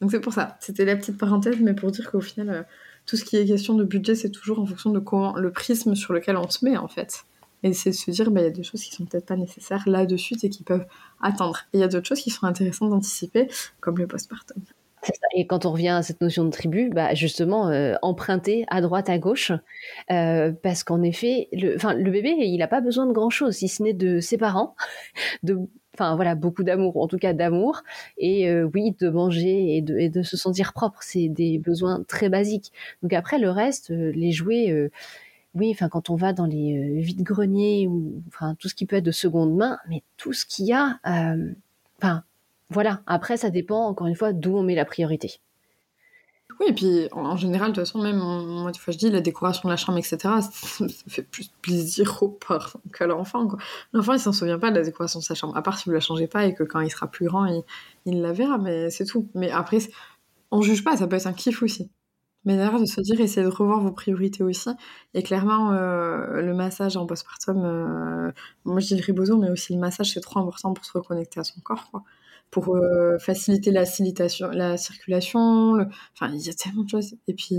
Donc c'est pour ça. C'était la petite parenthèse, mais pour dire qu'au final, euh, tout ce qui est question de budget, c'est toujours en fonction de comment le prisme sur lequel on se met, en fait. Et c'est de se dire, bah, il y a des choses qui sont peut-être pas nécessaires là de suite et qui peuvent attendre. Et il y a d'autres choses qui sont intéressantes d'anticiper, comme le postpartum. Et quand on revient à cette notion de tribu, bah justement, euh, emprunter à droite, à gauche, euh, parce qu'en effet, le, le bébé, il n'a pas besoin de grand-chose, si ce n'est de ses parents, de, enfin voilà, beaucoup d'amour, en tout cas d'amour, et euh, oui, de manger et de, et de se sentir propre, c'est des besoins très basiques. Donc après, le reste, les jouets oui, quand on va dans les euh, vides-greniers ou enfin tout ce qui peut être de seconde main, mais tout ce qu'il y a, euh, voilà. Après, ça dépend encore une fois d'où on met la priorité. Oui, et puis en général, de toute façon, même moi, des fois je dis la décoration de la chambre, etc., ça, fait plus plaisir au parent qu'à l'enfant. L'enfant, il s'en souvient pas de la décoration de sa chambre, à part si vous la changez pas et que quand il sera plus grand, il, il la verra, mais c'est tout. Mais après, on juge pas, ça peut être un kiff aussi. Mais d'ailleurs, de se dire, essayez de revoir vos priorités aussi. Et clairement, euh, le massage en postpartum, euh, moi je dis le riboso, mais aussi le massage, c'est trop important pour se reconnecter à son corps, quoi. Pour euh, faciliter la, la circulation. Enfin, il y a tellement de choses. Et puis,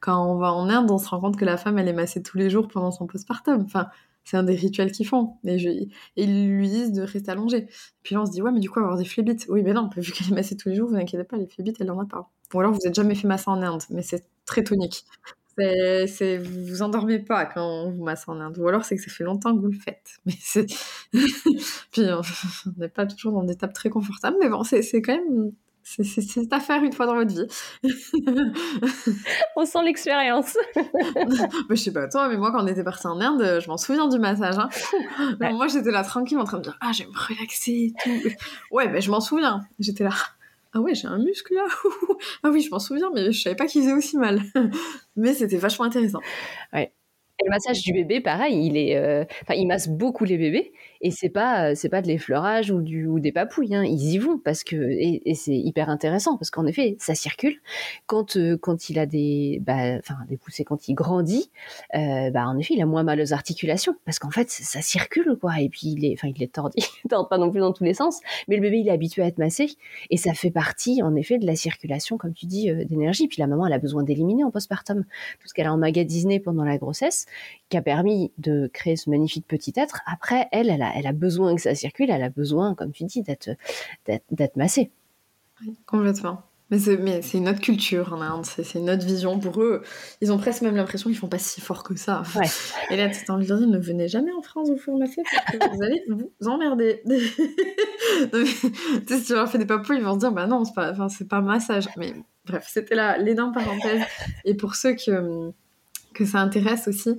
quand on va en Inde, on se rend compte que la femme, elle est massée tous les jours pendant son postpartum. Enfin, c'est un des rituels qu'ils font. Et, ils lui disent de rester allongée. Puis là, on se dit, ouais, mais du coup, avoir des phlébites. Oui, mais non, vu qu'elle est massée tous les jours, vous inquiétez pas, les phlébites, elle en a pas. Ou alors, vous n'êtes jamais fait masser en Inde, mais c'est très tonique. C'est, vous vous endormez pas quand on vous masse en Inde. Ou alors, c'est que ça fait longtemps que vous le faites. Mais c'est... Puis, on n'est pas toujours dans des tables très confortables, mais bon, c'est quand même c'est à faire une fois dans votre vie. on sent l'expérience. je sais pas toi, mais moi quand on était parti en Inde, je m'en souviens du massage. Hein. Moi j'étais là tranquille en train de dire ah je vais me relaxer et tout. Ouais, mais je m'en souviens. J'étais là ah ouais j'ai un muscle là. ah oui je m'en souviens, mais je savais pas qu'il faisait aussi mal. mais c'était vachement intéressant. Ouais. Et le massage du bébé, pareil, il est, euh, enfin, il masse beaucoup les bébés et c'est pas, c'est pas de l'effleurage ou du ou des papouilles, hein. ils y vont parce que et, c'est hyper intéressant parce qu'en effet, ça circule quand euh, quand il a des, bah, des poussées quand il grandit, euh, bah en effet, il a moins mal aux articulations parce qu'en fait, ça circule quoi et puis il est, enfin il est tordu, tord pas non plus dans tous les sens, mais le bébé il est habitué à être massé et ça fait partie en effet de la circulation comme tu dis d'énergie. Puis la maman elle a besoin d'éliminer en postpartum tout ce qu'elle a emmagasiné pendant la grossesse qui a permis de créer ce magnifique petit être. Après, elle, elle a, elle a besoin que ça circule, elle a besoin, comme tu dis, d'être, d'être, massée. complètement. Mais c'est, une autre culture en Inde, c'est, une autre vision. Pour eux, ils ont presque même l'impression qu'ils font pas si fort que ça. Et là, tu as envie de dire, ne venez jamais en France vous faire masser parce que vous allez vous emmerder. si tu leur fais des papouilles, ils vont se dire, bah non, c'est pas, c'est pas massage. Mais bref, c'était là l'énorme parenthèse. Et pour ceux que que ça intéresse aussi,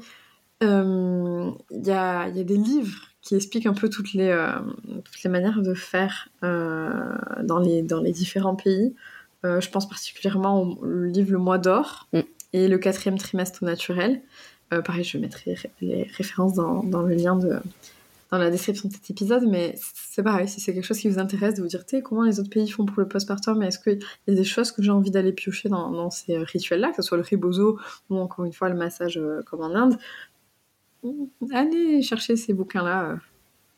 euh, il y, a, y, a, des livres qui expliquent un peu toutes les, euh, toutes les manières de faire euh, dans, les, dans les différents pays. je pense particulièrement au livre Le Mois d'Or mm. et le quatrième trimestre naturel. pareil, je mettrai les références dans, dans le lien de, dans la description de cet épisode, mais c'est pareil, si c'est quelque chose qui vous intéresse, de vous dire, comment les autres pays font pour le postpartum, mais est-ce qu'il y a des choses que j'ai envie d'aller piocher dans, ces rituels-là, que ce soit le ribozo ou encore une fois le massage euh, comme en Inde Allez chercher ces bouquins-là,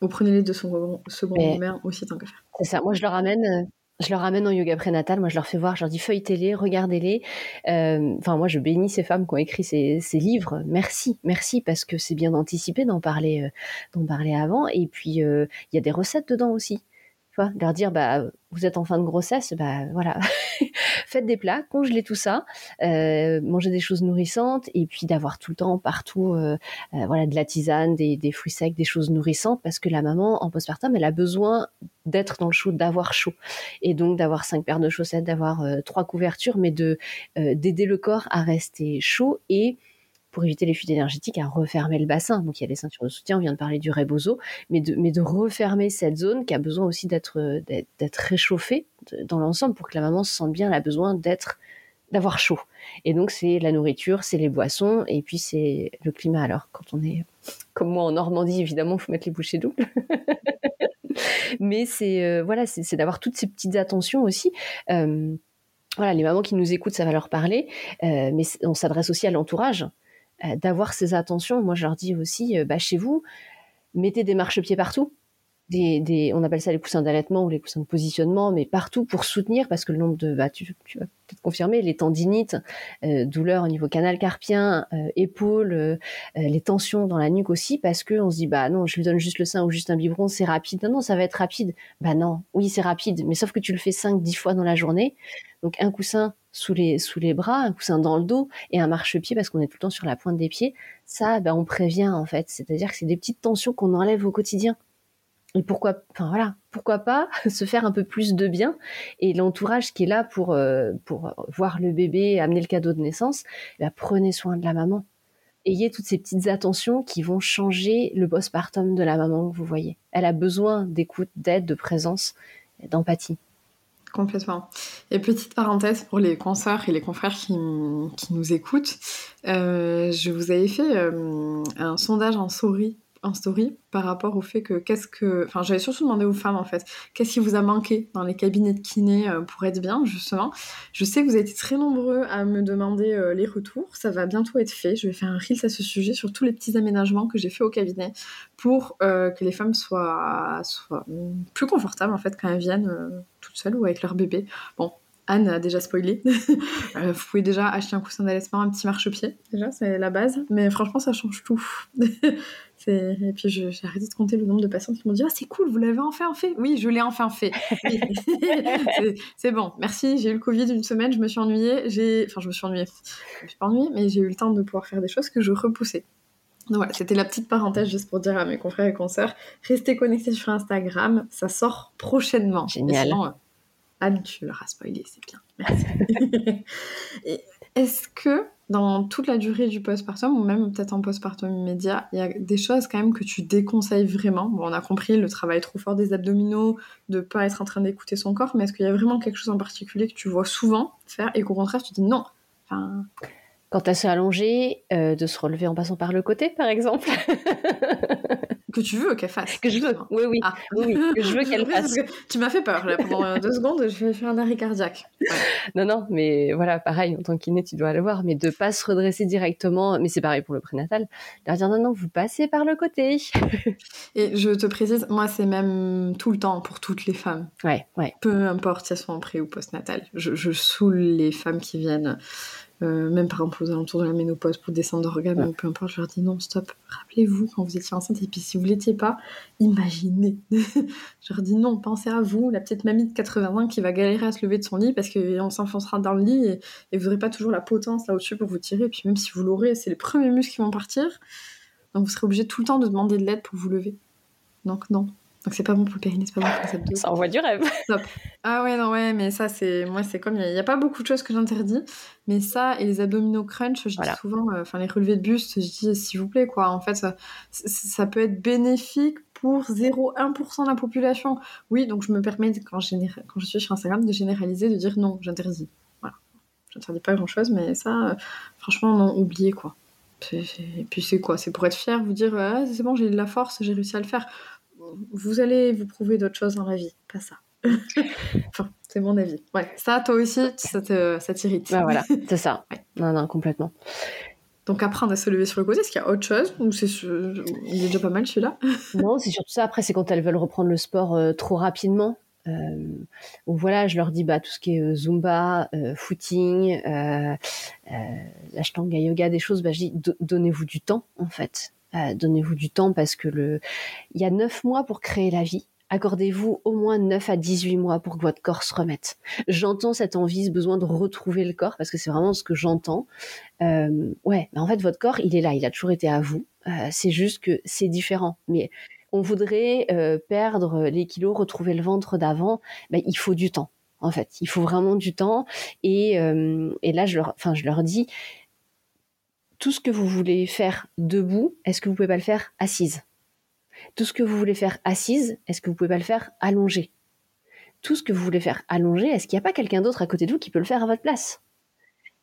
euh, prenez-les de son second mère aussi tant qu'à faire. C'est ça, moi je leur ramène, euh, je leur amène en yoga prénatal, moi je leur fais voir, je leur dis feuilletez-les, regardez-les. Euh, enfin, moi je bénis ces femmes qui ont écrit ces, livres. Merci, merci parce que c'est bien d'anticiper, d'en parler, euh, d'en parler avant. Et puis euh, il y a des recettes dedans aussi leur dire bah vous êtes en fin de grossesse, bah voilà, faites des plats, congelez tout ça, euh, mangez des choses nourrissantes et puis d'avoir tout le temps partout euh, euh, voilà de la tisane, des, des, fruits secs, des choses nourrissantes parce que la maman en postpartum elle a besoin d'être dans le chaud, d'avoir chaud. Et donc d'avoir cinq paires de chaussettes, d'avoir trois couvertures, mais de d'aider le corps à rester chaud et pour éviter les fuites énergétiques, à refermer le bassin. Donc il y a les ceintures de soutien, on vient de parler du rebozo, mais de, mais de refermer cette zone qui a besoin aussi d'être d'être réchauffée dans l'ensemble pour que la maman se sente bien. Elle a besoin d'être d'avoir chaud. Et donc c'est la nourriture, c'est les boissons, et puis c'est le climat. Alors quand on est comme moi en Normandie, évidemment, il faut mettre les bouchées doubles. mais c'est euh, voilà, c'est d'avoir toutes ces petites attentions aussi. Euh, voilà, les mamans qui nous écoutent, ça va leur parler, euh, mais on s'adresse aussi à l'entourage. Euh, d'avoir ces attentions. Moi, je leur dis aussi, euh, bah, chez vous, mettez des marchepieds partout. Des, on appelle ça les coussins d'allaitement ou les coussins de positionnement, mais partout pour soutenir, parce que le nombre de, bah, tu, vas peut-être confirmer, les tendinites, euh, douleurs au niveau canal carpien, épaules, les tensions dans la nuque aussi, parce que on se dit, bah non, je lui donne juste le sein ou juste un biberon, c'est rapide. Non, non, ça va être rapide. Bah non, oui, c'est rapide, mais sauf que tu le fais 5-10 fois dans la journée. Donc un coussin sous les, sous les bras, un coussin dans le dos et un marchepied parce qu'on est tout le temps sur la pointe des pieds, ça, ben, on prévient en fait. C'est-à-dire que c'est des petites tensions qu'on enlève au quotidien. Et pourquoi, enfin voilà, pourquoi pas se faire un peu plus de bien et l'entourage qui est là pour euh, pour voir le bébé, amener le cadeau de naissance, ben, prenez soin de la maman. Ayez toutes ces petites attentions qui vont changer le postpartum de la maman que vous voyez. Elle a besoin d'écoute, d'aide, de présence, d'empathie. Complètement. Et petite parenthèse pour les consoeurs et les confrères qui, qui nous écoutent, euh, je vous avais fait euh, un sondage en souris en story par rapport au fait que qu'est-ce que. Enfin, j'avais surtout demandé aux femmes en fait, qu'est-ce qui vous a manqué dans les cabinets de kiné euh, pour être bien, justement. Je sais que vous avez été très nombreux à me demander euh, les retours. Ça va bientôt être fait. Je vais faire un reel à ce sujet sur tous les petits aménagements que j'ai fait au cabinet pour euh, que les femmes soient, soient plus confortables en fait quand elles viennent toutes seules ou avec leur bébé. Bon, Anne a déjà spoilé. vous pouvez déjà acheter un coussin d'allaitement, un petit marchepied. Déjà, c'est la base. Mais franchement, ça change tout. Et puis j'ai arrêté de compter le nombre de patients qui m'ont dit Ah, c'est cool, vous l'avez enfin fait Oui, je l'ai enfin fait. c'est bon, merci. J'ai eu le Covid une semaine, je me suis ennuyée. Enfin, je me suis ennuyée. Je me suis pas ennuyée, mais j'ai eu le temps de pouvoir faire des choses que je repoussais. Donc voilà, c'était la petite parenthèse juste pour dire à mes confrères et consoeurs restez connectés sur Instagram, ça sort prochainement. Génial. Euh, Anne, tu l'auras spoilé, c'est bien. Merci. Est-ce que dans toute la durée du postpartum, ou même peut-être en postpartum immédiat, il y a des choses quand même que tu déconseilles vraiment Bon, on a compris le travail trop fort des abdominaux, de pas être en train d'écouter son corps, mais est-ce qu'il y a vraiment quelque chose en particulier que tu vois souvent faire et qu'au contraire tu dis non? Enfin... Quand elle s'est allongée, euh, de se relever en passant par le côté, par exemple. que tu veux qu'elle fasse. Que je veux, oui, oui. Ah. oui, que je veux qu'elle fasse. tu m'as fait peur, là, pendant deux secondes, je vais faire un arrêt cardiaque. Non, non, mais voilà, pareil, en tant qu'inné, tu dois le voir, mais de pas se redresser directement, mais c'est pareil pour le prénatal, leur dire non, non, vous passez par le côté. Et je te précise, moi, c'est même tout le temps pour toutes les femmes. Ouais, ouais. Peu importe si elles sont en pré ou postnatal. Je, je saoule les femmes qui viennent euh, même par exemple aux alentours de la ménopause pour descendre d'organes, peu importe, je leur dis non, stop, rappelez-vous quand vous étiez enceinte, et puis si vous l'étiez pas, imaginez. je leur dis non, pensez à vous, la petite mamie de 80 ans qui va galérer à se lever de son lit parce qu'on s'enfoncera dans le lit et, vous n'aurez pas toujours la potence là au-dessus pour vous tirer, et puis même si vous l'aurez, c'est les premiers muscles qui vont partir, donc vous serez obligé tout le temps de demander de l'aide pour vous lever. Donc non, donc c'est pas bon pour le périnée, c'est pas bon pour les abdos. Ça envoie du rêve. Ah ouais, non, ouais, mais ça, c'est. Moi, c'est comme. Il n'y a, pas beaucoup de choses que j'interdis. Mais ça et les abdominaux crunch, je dis souvent. Euh, enfin, les relevés de buste, je dis s'il vous plaît, quoi. En fait, ça, ça peut être bénéfique pour 0,1% de la population. Oui, donc je me permets, quand, quand je suis sur Instagram, de généraliser, de dire non, j'interdis. Voilà. J'interdis pas grand chose, mais ça, euh, franchement, non, oubliez, quoi. Et puis c'est quoi? C'est pour être fier, vous dire ah, c'est bon, j'ai eu de la force, j'ai réussi à le faire vous allez vous prouver d'autres choses dans la vie, pas ça. enfin, c'est mon avis. Ouais, ça, toi aussi, ça, t'irrite. Bah voilà, c'est ça. Non, non, complètement. Donc apprendre à se lever sur le côté, est-ce qu'il y a autre chose ou c'est il est déjà pas mal celui-là? Non, c'est surtout ça. Après, c'est quand elles veulent reprendre le sport euh, trop rapidement. où voilà, je leur dis bah tout ce qui est zumba, footing, l'ashtanga yoga, des choses, bah je dis donnez-vous du temps en fait. Donnez-vous du temps parce que le, il y a neuf mois pour créer la vie accordez-vous au moins 9 à 18 mois pour que votre corps se remette. J'entends cette envie, ce besoin de retrouver le corps, parce que c'est vraiment ce que j'entends. Euh, ouais, mais en fait, votre corps, il est là, il a toujours été à vous. Euh, c'est juste que c'est différent. Mais on voudrait euh, perdre les kilos, retrouver le ventre d'avant, ben, il faut du temps. En fait, il faut vraiment du temps. Et, et là, je leur, je leur dis, tout ce que vous voulez faire debout, est-ce que vous pouvez pas le faire assise? Tout ce que vous voulez faire assise, est-ce que vous pouvez pas le faire allongé Tout ce que vous voulez faire allongé, est-ce qu'il n'y a pas quelqu'un d'autre à côté de vous qui peut le faire à votre place?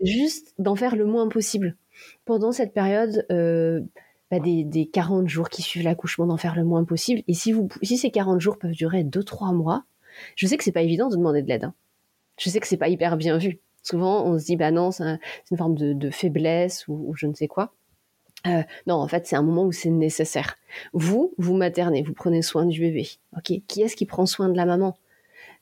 Juste d'en faire le moins possible. Pendant cette période euh, bah, des, 40 jours qui suivent l'accouchement, d'en faire le moins possible. Et si ces 40 jours peuvent durer 2-3 mois, je sais que c'est pas évident de demander de l'aide. Hein. Je sais que c'est pas hyper bien vu. Souvent, on se dit, bah non, c'est une forme de, faiblesse ou, je ne sais quoi. Euh, non, en fait, c'est un moment où c'est nécessaire. Vous, vous maternez, vous prenez soin du bébé. Ok, qui est-ce qui prend soin de la maman?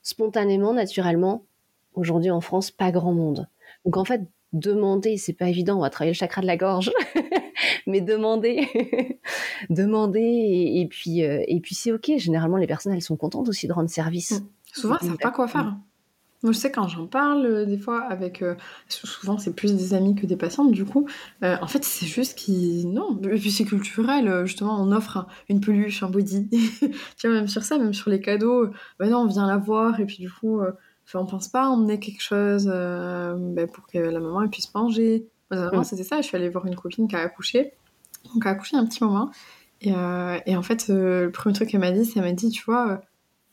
Spontanément, naturellement, aujourd'hui en France, pas grand monde. Donc en fait, demander, c'est pas évident. On va travailler le chakra de la gorge, mais demander, demander, et, puis euh, et puis c'est ok. Généralement, les personnes elles sont contentes aussi de rendre service. Mmh. Souvent, elles savent pas quoi faire. Moi, je sais quand j'en parle euh, des fois avec. Euh, souvent, c'est plus des amis que des patientes, du coup. Euh, en fait, c'est juste qui. Non, et puis c'est culturel. Justement, on offre une peluche, un body. tu vois, même sur ça, même sur les cadeaux. Ben non, on vient la voir, et puis du coup, enfin, on pense pas emmener quelque chose ben, pour que la maman elle puisse manger. Moi, mm. c'était ça. Je suis allée voir une copine qui a accouché. Donc, elle a accouché un petit moment. Et, et en fait, le premier truc qu'elle m'a dit, c'est qu'elle m'a dit, tu vois,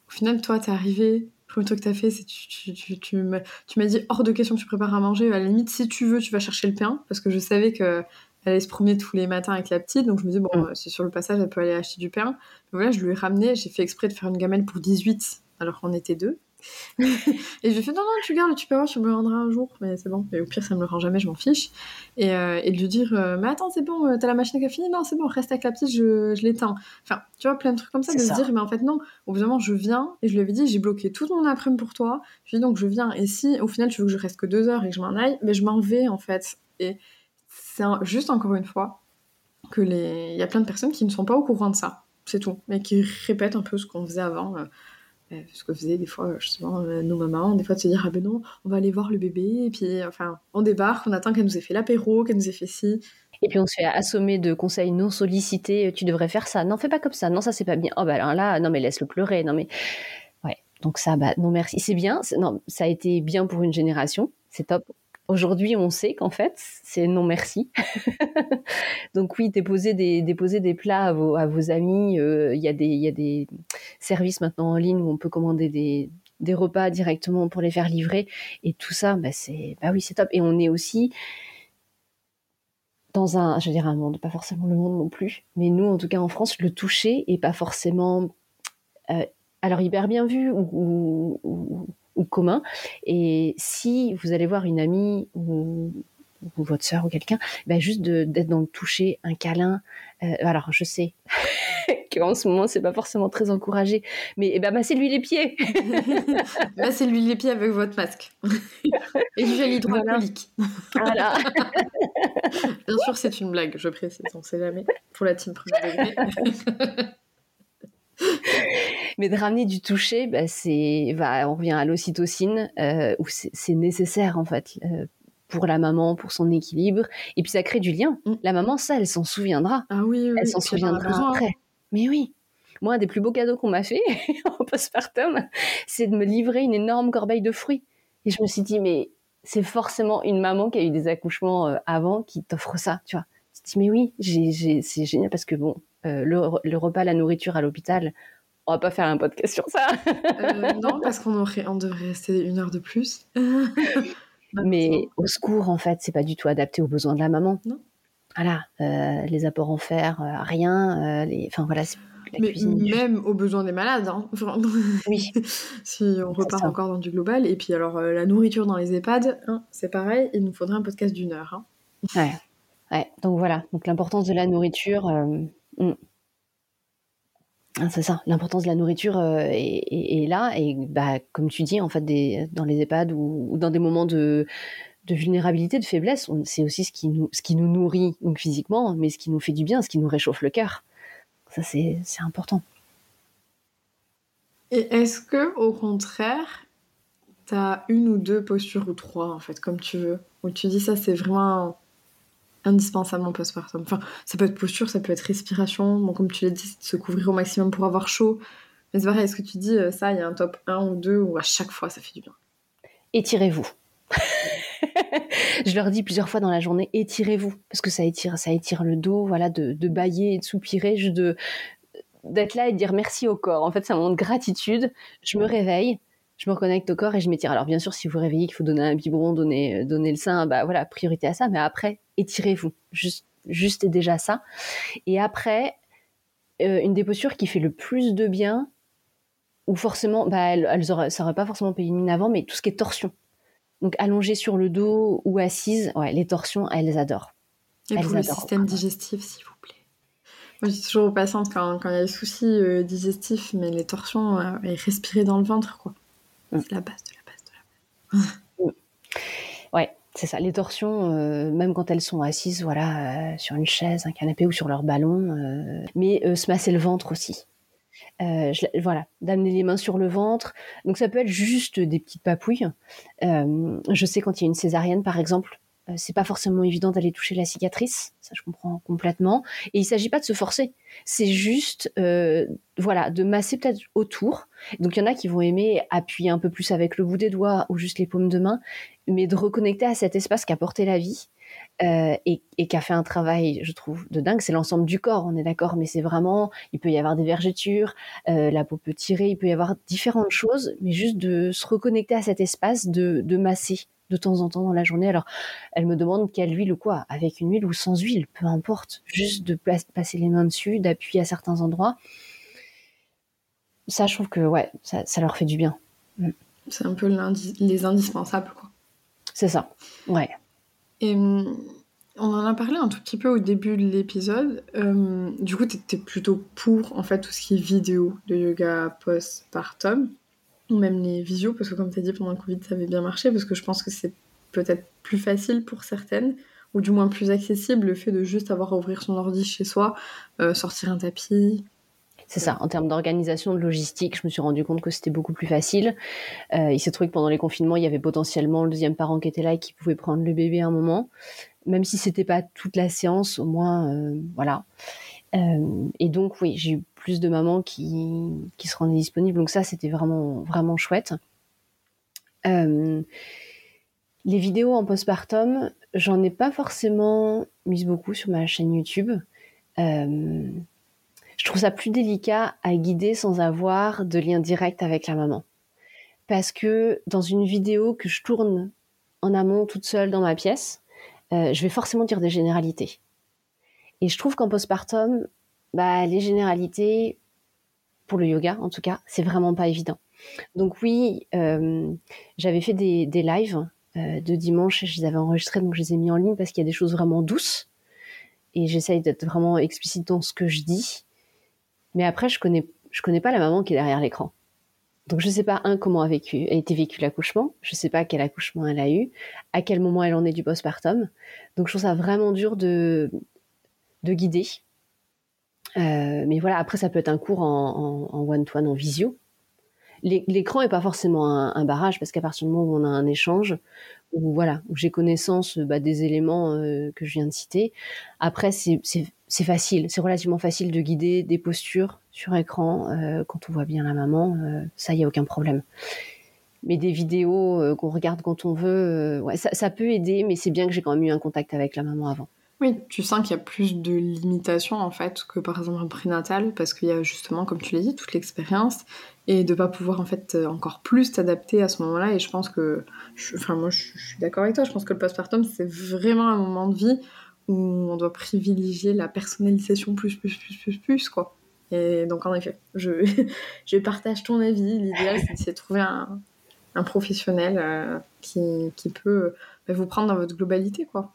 au final, toi, t'es arrivée premier truc que tu as fait, c'est tu, tu, tu, m'as dit hors de question que tu prépares à manger. À la limite, si tu veux, tu vas chercher le pain. Parce que je savais qu'elle allait se promener tous les matins avec la petite. Donc je me dis, bon, mm. c'est sur le passage, elle peut aller acheter du pain. Mais voilà, je lui ai ramené. J'ai fait exprès de faire une gamelle pour 18, alors qu'on était deux. Et je lui ai fait non, non, tu gardes, tu peux voir, tu me le rendras un jour, mais c'est bon. Et au pire, ça me le rend jamais, je m'en fiche. Et, euh, et de lui dire, euh, mais attends, c'est bon, euh, t'as la machine à café Non, c'est bon, reste avec la je, je l'éteins. Enfin, tu vois, plein de trucs comme ça, de se dire, mais en fait, non, au bout d'un moment, je viens, et je lui avais dit, j'ai bloqué tout mon après-midi pour toi. Je lui donc je viens, et si au final, tu veux que je reste que deux heures et que je m'en aille, mais je m'en vais, en fait. Et c'est juste encore une fois que les. Il y a plein de personnes qui ne sont pas au courant de ça, c'est tout, mais qui répètent un peu ce qu'on faisait avant ce que faisait des fois justement euh, nos mamans, des fois de se dire ah ben non, on va aller voir le bébé, et puis enfin on débarque, on attend qu'elle nous ait fait l'apéro, qu'elle nous ait fait ci. Et puis on se fait assommer de conseils non sollicités, tu devrais faire ça, non fais pas comme ça, non ça c'est pas bien, oh bah là, non mais laisse-le pleurer, non mais ouais, donc ça bah non merci, c'est bien, non ça a été bien pour une génération, c'est top, Aujourd'hui, on sait qu'en fait, c'est non merci. Donc oui, déposer des, plats à vos, amis. Euh, il y, a des, services maintenant en ligne où on peut commander des, repas directement pour les faire livrer. Et tout ça, bah, c'est, bah oui, top. Et on est aussi dans un, je veux dire un monde, pas forcément le monde non plus, mais nous, en tout cas en France, le toucher est pas forcément, euh, alors hyper bien vu ou commun. Et si vous allez voir une amie ou, votre soeur ou quelqu'un, ben juste d'être dans le toucher, un câlin. Euh, alors je sais qu'en ce moment c'est pas forcément très encouragé, mais eh ben massez-lui les pieds. massez-lui les pieds avec votre masque et du gel hydroalcoolique. Voilà. Bien sûr c'est une blague, je précise, on sait jamais pour la team premier degré. Mais de ramener du toucher, bah, c'est, on revient à l'ocytocine, euh, où c'est nécessaire en fait euh, pour la maman, pour son équilibre, et puis ça crée du lien. Mm. La maman, ça, elle s'en souviendra. Ah oui, elle s'en souviendra après. Mais oui. Moi, un des plus beaux cadeaux qu'on m'a fait en postpartum, c'est de me livrer une énorme corbeille de fruits. Et je me suis dit, mais c'est forcément une maman qui a eu des accouchements euh, avant qui t'offre ça, tu vois. Je me dis, mais oui, c'est génial parce que bon, euh, le, repas, la nourriture à l'hôpital, on va pas faire un podcast sur ça. Euh, non, parce qu'on aurait, on devrait rester une heure de plus. Mais au secours, en fait, c'est pas du tout adapté aux besoins de la maman. Non. Voilà, euh, les apports en fer, rien. les... Enfin voilà, la mais même aux besoins des malades. Hein. oui. si on repart encore dans du global. Et puis alors, la nourriture dans les EHPAD, hein, c'est pareil, il nous faudrait un podcast d'une heure. Hein. Ouais. ouais. Donc voilà, donc l'importance de la nourriture. Mm. C'est ça, l'importance de la nourriture est, là. Et bah, comme tu dis, en fait, dans les EHPAD ou, dans des moments de, de vulnérabilité, de faiblesse, c'est aussi ce qui, nous, ce qui nous nourrit donc physiquement, mais ce qui nous fait du bien, ce qui nous réchauffe le cœur. Ça, c'est important. Et est-ce que, au contraire, tu as une ou deux postures ou trois, en fait, comme tu veux, où tu dis ça, c'est vraiment indispensable en postpartum. Enfin, ça peut être posture, ça peut être respiration. Bon, comme tu l'as dit, se couvrir au maximum pour avoir chaud. Mais c'est pareil, est-ce que tu dis euh, ça, il y a un top 1 ou 2 ou à chaque fois ça fait du bien? Étirez-vous. je leur dis plusieurs fois dans la journée, étirez-vous, parce que ça étire, ça étire le dos, voilà, de, de bailler de soupirer, juste de d'être là et de dire merci au corps. En fait, c'est un moment de gratitude. Je me réveille, je me reconnecte au corps et je m'étire. Alors bien sûr, si vous réveillez qu'il faut donner un biberon, donner, euh, donner le sein, bah voilà, priorité à ça. Mais après, étirez-vous. Juste, juste et déjà ça. Et après, euh, une des postures qui fait le plus de bien, ou forcément, bah, elles, elles ça aurait pas forcément payé une avant, mais tout ce qui est torsion. Donc allongée sur le dos ou assise, ouais, les torsions, elles adorent. Et pour le système digestif, s'il vous plaît. Moi, je dis toujours aux patientes quand, il y a des soucis euh, digestifs, mais les torsions, et respirer dans le ventre, quoi. Mm. C'est la base de la base de la base. Mm. ouais, c'est ça. Les torsions, euh, même quand elles sont assises, voilà, euh, sur une chaise, un canapé ou sur leur ballon, euh, mais se masser le ventre aussi. voilà, d'amener les mains sur le ventre. Donc ça peut être juste des petites papouilles. je sais quand il y a une césarienne, par exemple, euh, c'est pas forcément évident d'aller toucher la cicatrice, ça je comprends complètement. Et il s'agit pas de se forcer, c'est juste, euh, voilà, de masser peut-être autour. Donc il y en a qui vont aimer appuyer un peu plus avec le bout des doigts ou juste les paumes de main, mais de reconnecter à cet espace qui a porté la vie euh, et, qui a fait un travail, je trouve, de dingue. C'est l'ensemble du corps, on est d'accord, mais c'est vraiment, il peut y avoir des vergetures, la peau peut tirer, il peut y avoir différentes choses, mais juste de se reconnecter à cet espace, de, de masser de temps en temps dans la journée. Alors, elle me demande quelle huile ou quoi, avec une huile ou sans huile, peu importe. Juste de passer les mains dessus, d'appuyer à certains endroits. Ça, je trouve que ouais, ça, leur fait du bien. Mm. C'est un peu les indispensables, quoi. C'est ça, ouais. Et mm, on en a parlé un tout petit peu au début de l'épisode. Euh, du coup, tu étais plutôt pour en fait tout ce qui est vidéo de yoga post-partum ou même les visios, parce que comme tu as dit, pendant le Covid, ça avait bien marché, parce que je pense que c'est peut-être plus facile pour certaines, ou du moins plus accessible, le fait de juste avoir à ouvrir son ordi chez soi, euh, sortir un tapis. C'est ça, en termes d'organisation, de logistique, je me suis rendu compte que c'était beaucoup plus facile. Euh, il s'est trouvé que pendant les confinements, il y avait potentiellement le deuxième parent qui était là et qui pouvait prendre le bébé à un moment. Même si c'était pas toute la séance, au moins, euh, voilà. Euh, et donc, oui, j'ai eu plus de mamans qui, se rendaient disponibles. Donc ça, c'était vraiment, vraiment chouette. Les vidéos en postpartum, j'en ai pas forcément mis beaucoup sur ma chaîne YouTube. Je trouve ça plus délicat à guider sans avoir de lien direct avec la maman. Parce que dans une vidéo que je tourne en amont toute seule dans ma pièce, je vais forcément dire des généralités. Et je trouve qu'en postpartum, bah, les généralités, pour le yoga en tout cas, c'est vraiment pas évident. Donc oui, euh, j'avais fait des, des lives euh, de dimanche, je les avais enregistrés, donc je les ai mis en ligne parce qu'il y a des choses vraiment douces. Et j'essaye d'être vraiment explicite dans ce que je dis. Mais après, je connais, je connais pas la maman qui est derrière l'écran. Donc je sais pas un comment a vécu, a été vécu l'accouchement, je sais pas quel accouchement elle a eu, à quel moment elle en est du postpartum. Donc je trouve ça vraiment dur de de guider. Euh, mais voilà, après, ça peut être un cours en one-to-one, en, visio. L'écran est pas forcément un, barrage parce qu'à partir du moment où on a un échange, où voilà, où j'ai connaissance bah, des éléments euh, que je viens de citer, après c'est facile, c'est relativement facile de guider des postures sur écran euh, quand on voit bien la maman, ça y a aucun problème. Mais des vidéos qu'on regarde quand on veut, ça peut aider, mais c'est bien que j'ai quand même eu un contact avec la maman avant. Oui, tu sens qu'il y a plus de limitations en fait que par exemple un prénatal parce qu'il y a justement, comme tu l'as dit, toute l'expérience et de pas pouvoir en fait encore plus t'adapter à ce moment-là. Et je pense que, enfin moi je, suis d'accord avec toi, je pense que le postpartum c'est vraiment un moment de vie où on doit privilégier la personnalisation plus plus plus plus plus quoi. Et donc en effet, je, je partage ton avis. L'idéal c'est de trouver un, un professionnel euh, qui, qui peut bah, vous prendre dans votre globalité quoi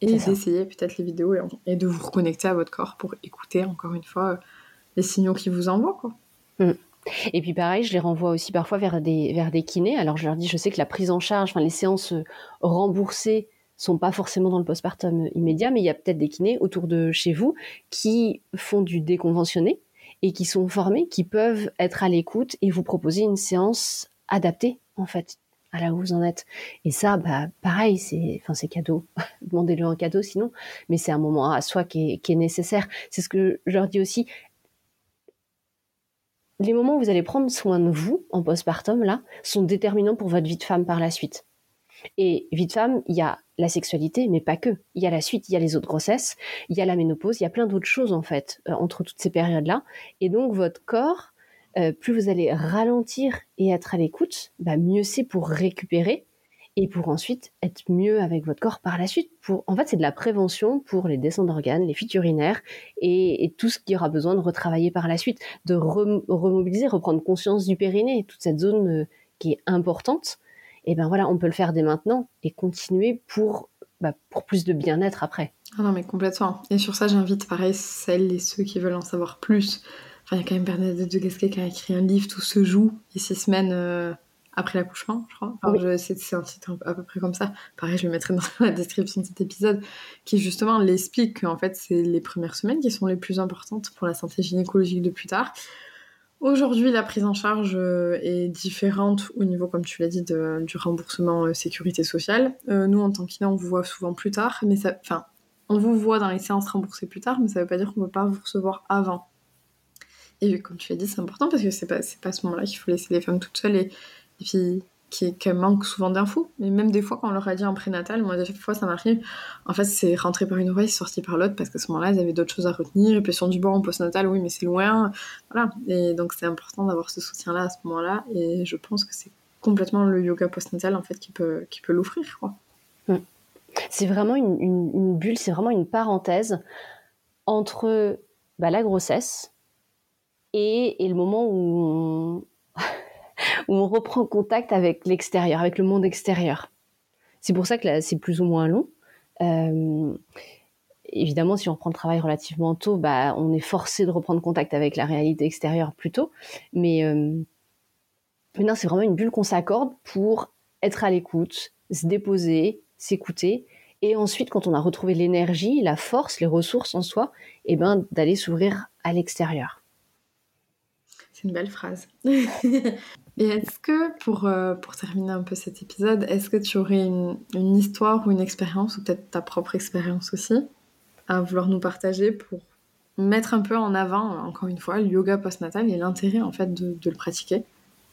et d'essayer peut-être les vidéos et, de vous reconnecter à votre corps pour écouter encore une fois les signaux qu'ils vous envoient. Quoi. Mm. Et puis pareil, je les renvoie aussi parfois vers des, vers des kinés. Alors je leur dis, je sais que la prise en charge, enfin les séances euh, remboursées sont pas forcément dans le postpartum immédiat, mais il y a peut-être des kinés autour de chez vous qui font du déconventionné et qui sont formés, qui peuvent être à l'écoute et vous proposer une séance adaptée en fait à là où vous en êtes. Et ça, bah, pareil, c'est, enfin, c'est cadeau. Demandez-le un cadeau sinon, mais c'est un moment à soi qui est nécessaire. C'est ce que je leur dis aussi les moments où vous allez prendre soin de vous en postpartum, là, sont déterminants pour votre vie de femme par la suite. Et vie de femme, il y a la sexualité, mais pas que. Il y a la suite, il y a les autres grossesses, il y a la ménopause, il y a plein d'autres choses en fait euh, entre toutes ces périodes-là. Et donc votre corps, euh, plus vous allez ralentir et être à l'écoute, bah, mieux c'est pour récupérer et pour ensuite être mieux avec votre corps par la suite. Pour, en fait, c'est de la prévention pour les descentes d'organes, les fuites urinaires et, tout ce qui aura besoin de retravailler par la suite, de remobiliser, reprendre conscience du périnée, toute cette zone euh, qui est importante. Et ben voilà, on peut le faire dès maintenant et continuer pour, bah, pour plus de bien-être après. Ah non, mais complètement. Et sur ça, j'invite pareil celles et ceux qui veulent en savoir plus. Enfin, il y a quand même Bernadette de Gasquet qui a écrit un livre, Tout se joue, et six semaines. Euh, après l'accouchement, je crois. c'est un titre à peu près comme ça. Pareil, je le mettrai dans la description de cet épisode, qui justement l'explique qu'en fait, c'est les premières semaines qui sont les plus importantes pour la santé gynécologique de plus tard. Aujourd'hui, la prise en charge euh, est différente au niveau, comme tu l'as dit, du remboursement euh, sécurité sociale. Euh, nous, en tant qu'INA, on vous voit souvent plus tard, mais ça, enfin, on vous voit dans les séances remboursées plus tard, mais ça ne veut pas dire qu'on ne peut pas vous recevoir avant. Et comme tu l'as dit, c'est important parce que c'est pas, pas à ce moment-là qu'il faut laisser les femmes toutes seules et, et puis qui, qui manquent souvent d'infos. Mais même des fois, quand on leur a dit en prénatal, moi, des fois, ça m'arrive. En fait, c'est rentré par une oreille, sorti par l'autre, parce qu'à ce moment-là, ils avaient d'autres choses à retenir. Et puis, sur du bon en postnatal, oui, mais c'est loin. Voilà. Et donc, c'est important d'avoir ce soutien-là à ce moment-là. Et je pense que c'est complètement le yoga postnatal, en fait, qui peut, qui peut l'offrir. Mm. C'est vraiment une, une, bulle, c'est vraiment une parenthèse entre bah, la grossesse et, et, le moment où où on reprend contact avec l'extérieur, avec le monde extérieur. C'est pour ça que c'est plus ou moins long. Euh, évidemment, si on reprend le travail relativement tôt, bah, on est forcé de reprendre contact avec la réalité extérieure plus tôt. Mais, euh, c'est vraiment une bulle qu'on s'accorde pour être à l'écoute, se déposer, s'écouter. Et ensuite, quand on a retrouvé l'énergie, la force, les ressources en soi, eh ben, d'aller s'ouvrir à l'extérieur. C'est une belle phrase. Et est-ce que, pour, euh, pour terminer un peu cet épisode, est-ce que tu aurais une, une histoire ou une expérience, ou peut-être ta propre expérience aussi, à vouloir nous partager pour mettre un peu en avant, encore une fois, le yoga postnatal et l'intérêt en fait de, le pratiquer?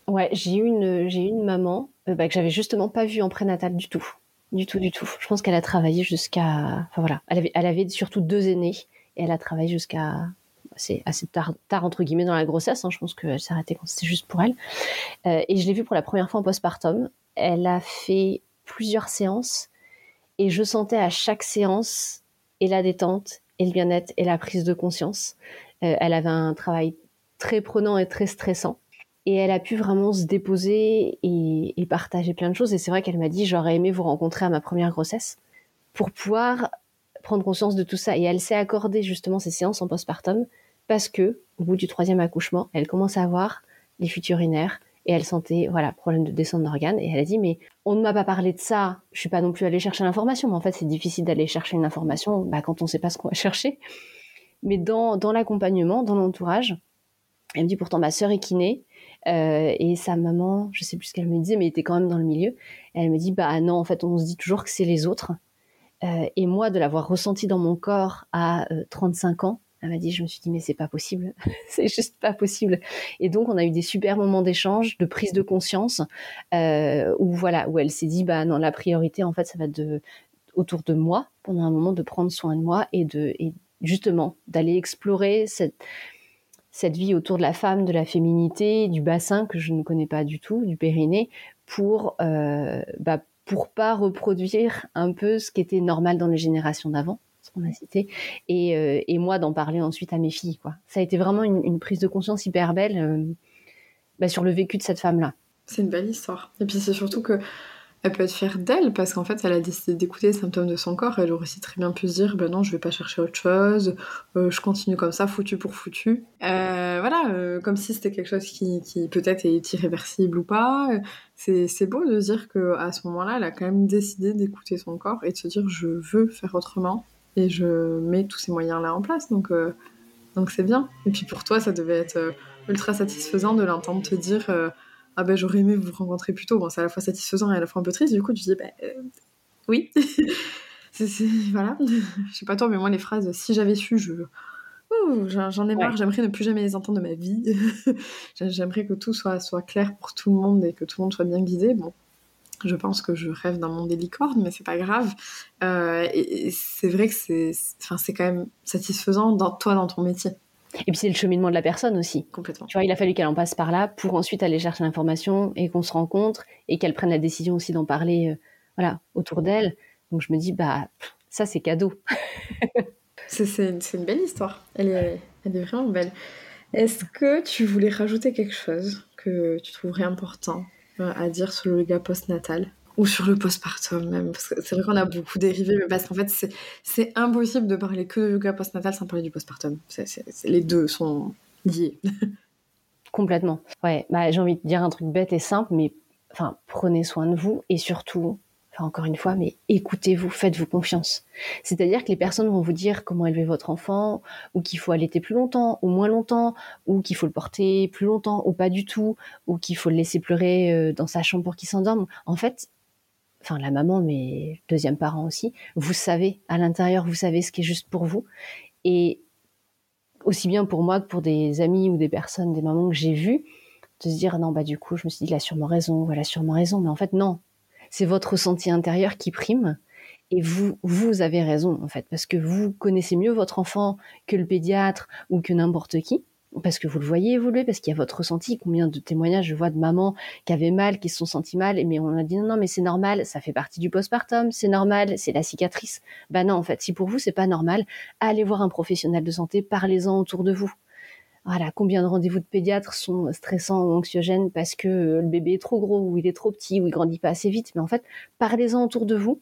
Ouais, j'ai eu une, une maman euh, bah, que j'avais justement pas vue en prénatal du tout. Du tout, du tout. Je pense qu'elle a travaillé jusqu'à. Enfin voilà, elle avait, elle avait surtout deux aînés et elle a travaillé jusqu'à c'est assez tard, entre guillemets dans la grossesse. Hein, je pense qu'elle s'est arrêtée quand c'était juste pour elle. Euh, et je l'ai vue pour la première fois en postpartum. Elle a fait plusieurs séances et je sentais à chaque séance et la détente et le bien-être et la prise de conscience. Euh, elle avait un travail très prenant et très stressant. Et elle a pu vraiment se déposer et, et partager plein de choses. Et c'est vrai qu'elle m'a dit, j'aurais aimé vous rencontrer à ma première grossesse pour pouvoir prendre conscience de tout ça. Et elle s'est accordée justement ces séances en postpartum parce que au bout du troisième accouchement, elle commence à avoir les fuites urinaires et elle sentait voilà problème de descente d'organes et elle a dit mais on ne m'a pas parlé de ça, je suis pas non plus allée chercher l'information, mais en fait c'est difficile d'aller chercher une information bah, quand on sait pas ce qu'on va chercher. Mais dans, dans l'accompagnement, dans l'entourage, elle me dit pourtant ma sœur est kiné euh, et sa maman, je sais plus ce qu'elle me disait, mais était quand même dans le milieu. elle me dit bah non en fait on se dit toujours que c'est les autres. Euh, et moi de l'avoir ressenti dans mon corps à 35 euh, ans, elle m'a dit, je me suis dit, mais c'est pas possible, c'est juste pas possible. Et donc, on a eu des super moments d'échange, de prise de conscience, euh, où voilà, où elle s'est dit, bah non, la priorité, en fait, ça va être de, autour de moi, pendant un moment, de prendre soin de moi et de, justement, d'aller explorer cette, cette vie autour de la femme, de la féminité, du bassin que je ne connais pas du tout, du périnée, pour, euh, bah, pour pas reproduire un peu ce qui était normal dans les générations d'avant qu'on a cité, et, euh, et moi d'en parler ensuite à mes filles. Quoi. Ça a été vraiment une, prise de conscience hyper belle euh, bah, sur le vécu de cette femme-là. C'est une belle histoire. Et puis c'est surtout que elle peut être fière d'elle parce qu'en fait, elle a décidé d'écouter les symptômes de son corps. Elle aurait aussi très bien pu se dire, ben non, je vais pas chercher autre chose, euh, je continue comme ça, foutu pour foutu. Voilà, comme si c'était quelque chose qui, peut-être est irréversible ou pas. C'est, c'est beau de dire que à ce moment-là, elle a quand même décidé d'écouter son corps et de se dire, je veux faire autrement et je mets tous ces moyens-là en place. Donc, donc c'est bien. Et puis pour toi, ça devait être ultra satisfaisant de l'entendre te dire ah ben j'aurais aimé vous rencontrer plus tôt. Bon, c'est à la fois satisfaisant et à la fois un peu triste. Du coup, tu dis, ben oui. c'est, voilà. Je sais pas toi, mais moi, les phrases, si j'avais su, je. j'en ai marre, j'aimerais ne plus jamais les entendre de ma vie. j'aimerais que tout soit, soit clair pour tout le monde et que tout le monde soit bien guidé. Bon, je pense que je rêve d'un monde des licornes, mais c'est pas grave. Euh, et, c'est vrai que c'est, enfin, c'est quand même satisfaisant dans toi, dans ton métier. Et puis c'est le cheminement de la personne aussi. Complètement. Tu vois, il a fallu qu'elle en passe par là pour ensuite aller chercher l'information et qu'on se rencontre et qu'elle prenne la décision aussi d'en parler euh, voilà, autour d'elle. Donc je me dis, bah, ça c'est cadeau. c'est une belle histoire. Elle est, elle est vraiment belle. Est-ce que tu voulais rajouter quelque chose que tu trouverais important? À dire sur le yoga postnatal ou sur le postpartum même, parce que c'est vrai qu'on a beaucoup dérivé, mais parce qu'en fait, c'est impossible de parler que de yoga postnatal sans parler du postpartum. les deux sont liés. Complètement. Ouais, bah, j'ai envie de dire un truc bête et simple, mais enfin, prenez soin de vous et surtout, enfin, encore une fois, mais écoutez-vous, faites-vous confiance. C'est-à-dire que les personnes vont vous dire comment élever votre enfant, ou qu'il faut allaiter plus longtemps, ou moins longtemps, ou qu'il faut le porter plus longtemps, ou pas du tout, ou qu'il faut le laisser pleurer euh, dans sa chambre pour qu'il s'endorme. En fait, enfin la maman, mais deuxième parent aussi, vous savez, à l'intérieur, vous savez ce qui est juste pour vous. Et aussi bien pour moi que pour des amis ou des personnes, des mamans que j'ai vues, de se dire non, bah du coup, je me suis dit, il a sûrement raison, voilà, sûrement raison. Mais en fait, non. C'est votre ressenti intérieur qui prime. Et vous, vous avez raison, en fait, parce que vous connaissez mieux votre enfant que le pédiatre ou que n'importe qui parce que vous le voyez évoluer, parce qu'il y a votre ressenti. Combien de témoignages je vois de mamans qui avaient mal, qui se sont senties mal, mais on a dit non, non, mais c'est normal, ça fait partie du postpartum, c'est normal, c'est la cicatrice. Bah non, en fait, si pour vous c'est pas normal, allez voir un professionnel de santé, parlez-en autour de vous. Voilà, combien de rendez-vous de pédiatre sont stressants ou anxiogènes parce que le bébé est trop gros ou il est trop petit ou il grandit pas assez vite? Mais en fait, parlez-en autour de vous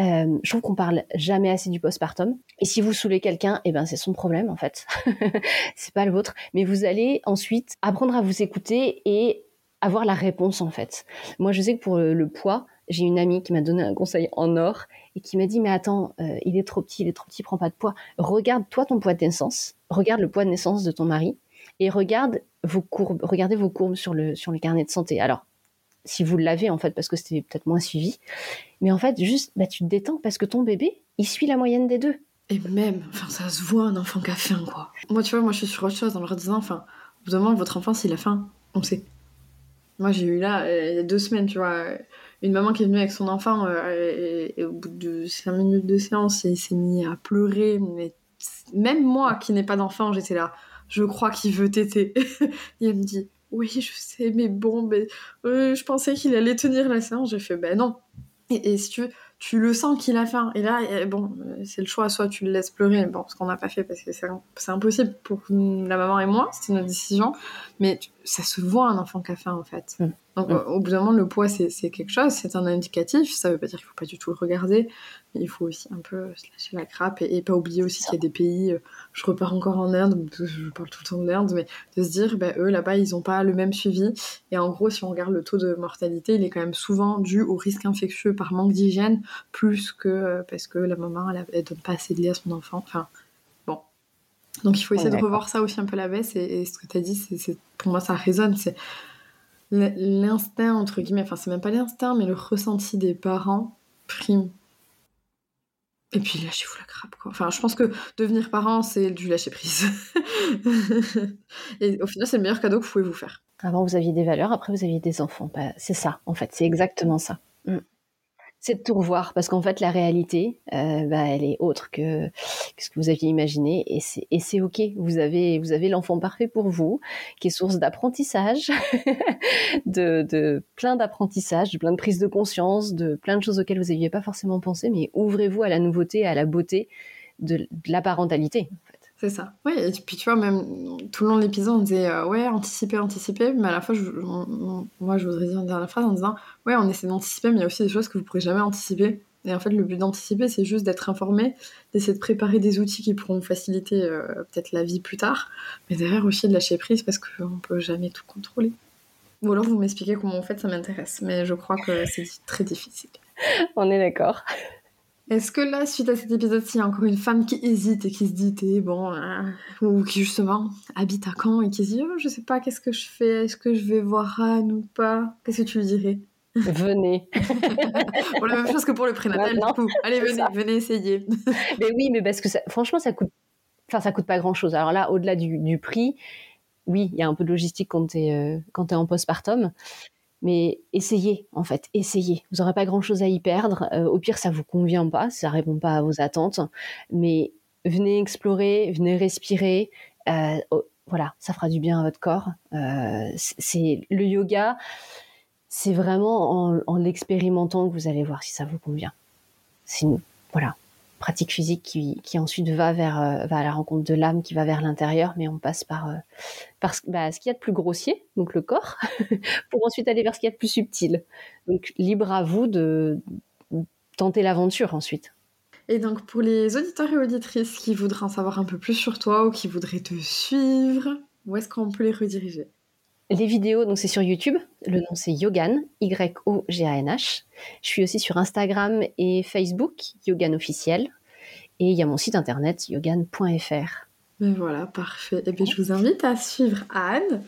euh, je trouve qu'on parle jamais assez du postpartum. Et si vous saoulez quelqu'un, eh ben c'est son problème en fait. c'est pas le vôtre. Mais vous allez ensuite apprendre à vous écouter et avoir la réponse en fait. Moi, je sais que pour le, poids, j'ai une amie qui m'a donné un conseil en or et qui m'a dit mais attends, euh, il est trop petit, il est trop petit, prends pas de poids. Regarde toi ton poids de naissance, regarde le poids de naissance de ton mari et regarde vos courbes, regardez vos courbes sur le sur le carnet de santé. Alors si vous l'avez en fait parce que c'était peut-être moins suivi. Mais en fait, juste, bah, tu te détends parce que ton bébé, il suit la moyenne des deux. Et même, enfin, ça se voit un enfant qui a faim, quoi. Moi, tu vois, moi, je suis sur autre chose en leur disant, enfin, vous demandez votre enfant s'il a faim, on sait. Moi, j'ai eu là, euh, il y a deux semaines, tu vois, une maman qui est venue avec son enfant, euh, et, au bout de cinq minutes de séance, il s'est mis à pleurer, mais même moi qui n'ai pas d'enfant, j'étais là, je crois qu'il veut téter. elle me dit, oui, je sais, mais bon, euh, je pensais qu'il allait tenir la séance. J'ai fait, ben non. Et, si tu le sens qu'il a faim. Et là, bon, euh, c'est le choix, soit tu le laisses pleurer, bon, ce qu'on n'a pas fait parce que c'est impossible pour la maman et moi, c'était notre décision, mais ça se voit un enfant qui a faim en fait. Mm. Donc au bout d'un moment, le poids c'est quelque chose, c'est un indicatif, ça veut pas dire qu'il faut pas du tout le regarder, mais il faut aussi un peu se lâcher la crape et, pas oublier aussi qu'il y a des pays, euh, je repars encore en Inde, je parle tout le temps d'Inde, mais de se dire, bah, eux là-bas ils ont pas le même suivi, et en gros, si on regarde le taux de mortalité, il est quand même souvent dû au risque infectieux par manque d'hygiène plus que euh, parce que la maman elle, donne pas assez de lait à son enfant. Enfin, bon. Donc il faut essayer de revoir ça aussi un peu la baisse. Et, ce que tu as dit, c'est, pour moi ça résonne. C'est l'instinct, entre guillemets, enfin c'est même pas l'instinct, mais le ressenti des parents prime. Et puis lâchez-vous la crape, quoi. Enfin, je pense que devenir parent, c'est du lâcher prise. et au final, c'est le meilleur cadeau que vous pouvez vous faire. Avant, vous aviez des valeurs, après, vous aviez des enfants. Bah, c'est ça, en fait, c'est exactement ça. Mm c'est de tout revoir parce qu'en fait la réalité, euh, bah, elle est autre que, ce que vous aviez imaginé et c'est et c'est ok. Vous avez vous avez l'enfant parfait pour vous, qui est source d'apprentissage, de, plein d'apprentissage, de plein de prise de conscience, de plein de choses auxquelles vous n'aviez pas forcément pensé, mais ouvrez-vous à la nouveauté, à la beauté de, la parentalité. Fait. C'est ça. Oui, et puis tu vois, même tout le long de l'épisode, on disait euh, ouais, anticiper, anticiper, mais à la fois, moi, je voudrais dire une dernière phrase en disant ouais, on essaie d'anticiper, mais il y a aussi des choses que vous pourrez jamais anticiper. Et en fait, le but d'anticiper, c'est juste d'être informé, d'essayer de préparer des outils qui pourront faciliter euh, peut-être la vie plus tard, mais derrière aussi de lâcher prise parce qu'on peut jamais tout contrôler. Ou alors vous m'expliquez comment vous faites, ça m'intéresse, mais je crois que c'est très difficile. On est d'accord. Est-ce que là, suite à cet épisode-ci, il y a encore une femme qui hésite et qui se dit, t'es bon, hein, ou qui justement habite à Caen et qui se dit, oh, je sais pas, qu'est-ce que je fais? Est-ce que je vais voir Anne ou pas? Qu'est-ce que tu lui dirais? Venez. pour la même chose que pour le prénatal, du coup. Allez, venez, venez essayer. mais oui, mais parce que franchement, ça coûte, enfin, ça coûte pas grand-chose. Alors là, au-delà du, prix, oui, il y a un peu de logistique quand tu es, euh, es en postpartum. Mais essayez, en fait, essayez. Vous n'aurez pas grand-chose à y perdre. Euh, au pire, ça vous convient pas, ça répond pas à vos attentes. Mais venez explorer, venez respirer. Euh, oh, voilà, ça fera du bien à votre corps. c'est le yoga c'est vraiment en, l'expérimentant que vous allez voir si ça vous convient. Voilà, pratique physique qui, ensuite va vers euh, va à la rencontre de l'âme, qui va vers l'intérieur, mais on passe par, euh, par bah, ce qu'il y a de plus grossier, donc le corps, pour ensuite aller vers ce qu'il y a de plus subtil. Donc libre à vous de tenter l'aventure ensuite. Et donc pour les auditeurs et auditrices qui voudraient en savoir un peu plus sur toi ou qui voudraient te suivre, où est-ce qu'on peut les rediriger? Les vidéos, donc c'est sur YouTube. Le nom c'est Yogan, Y-O-G-A-N-H. Je suis aussi sur Instagram et Facebook, Yogan officiel. Et il y a mon site internet yogan.fr. Mais voilà, parfait. Et puis je vous invite à suivre Anne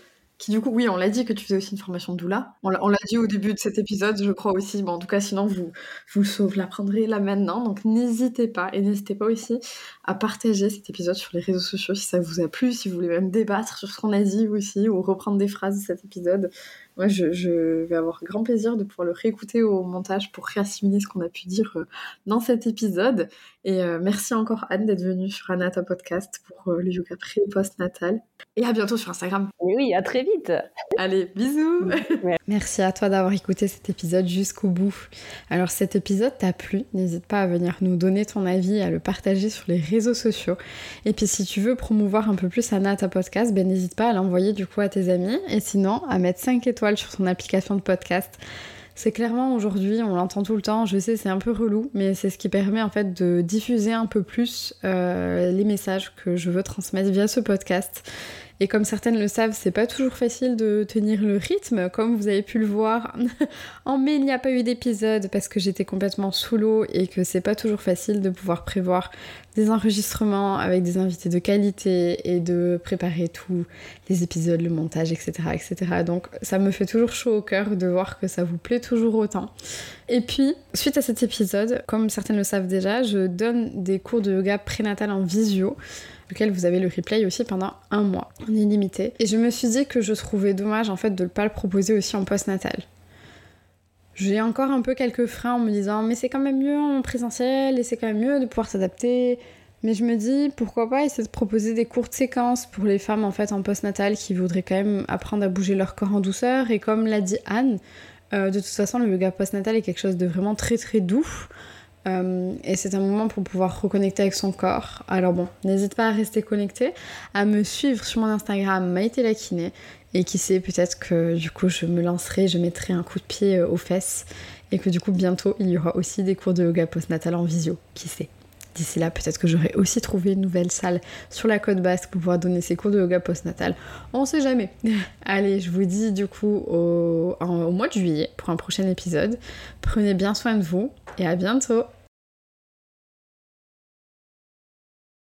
qui du coup, oui, on l'a dit que tu faisais aussi une formation doula. On l'a dit au début de cet épisode, je crois aussi. Bon, en tout cas, sinon, vous, vous l'apprendrez là maintenant. Donc, n'hésitez pas. Et n'hésitez pas aussi à partager cet épisode sur les réseaux sociaux si ça vous a plu, si vous voulez même débattre sur ce qu'on a dit aussi, ou reprendre des phrases de cet épisode. Moi, je, vais avoir grand plaisir de pouvoir le réécouter au montage pour réassimiler ce qu'on a pu dire euh, dans cet épisode. Et euh, merci encore Anne d'être venue sur Anata Podcast pour euh, le yoga pré et post-natal. Et à bientôt sur Instagram. Oui, à très vite. Allez, bisous. Merci à toi d'avoir écouté cet épisode jusqu'au bout. Alors, cet épisode t'a plu, n'hésite pas à venir nous donner ton avis, à le partager sur les réseaux sociaux. Et puis, si tu veux promouvoir un peu plus Anata Podcast, ben n'hésite pas à l'envoyer du coup à tes amis. Et sinon, à mettre 5 étoiles sur son application de podcast. C'est clairement aujourd'hui, on l'entend tout le temps, je sais c'est un peu relou, mais c'est ce qui permet en fait de diffuser un peu plus euh, les messages que je veux transmettre via ce podcast. Et comme certaines le savent, c'est pas toujours facile de tenir le rythme. Comme vous avez pu le voir, en mai, il n'y a pas eu d'épisode parce que j'étais complètement sous l'eau et que c'est pas toujours facile de pouvoir prévoir des enregistrements avec des invités de qualité et de préparer tous les épisodes, le montage, etc., etc. Donc ça me fait toujours chaud au cœur de voir que ça vous plaît toujours autant. Et puis, suite à cet épisode, comme certaines le savent déjà, je donne des cours de yoga prénatal en visio lequel vous avez le replay aussi pendant un mois en illimité. Et je me suis dit que je trouvais dommage en fait de ne pas le proposer aussi en post-natal. J'ai encore un peu quelques freins en me disant mais c'est quand même mieux en présentiel et c'est quand même mieux de pouvoir s'adapter. Mais je me dis pourquoi pas essayer de proposer des courtes séquences pour les femmes en fait en post-natal qui voudraient quand même apprendre à bouger leur corps en douceur. Et comme l'a dit Anne, euh, de toute façon le yoga post-natal est quelque chose de vraiment très très doux. Euh, et c'est un moment pour pouvoir reconnecter avec son corps. Alors bon, n'hésite pas à rester connecté, à me suivre sur mon Instagram Maïté la kiné. Et qui sait, peut-être que du coup je me lancerai, je mettrai un coup de pied euh, aux fesses. Et que du coup bientôt il y aura aussi des cours de yoga post-natal en visio. Qui sait D'ici là, peut-être que j'aurai aussi trouvé une nouvelle salle sur la côte basque pour pouvoir donner ces cours de yoga post-natal. On sait jamais. Allez, je vous dis du coup au mois de juillet pour un prochain épisode. Prenez bien soin de vous et à bientôt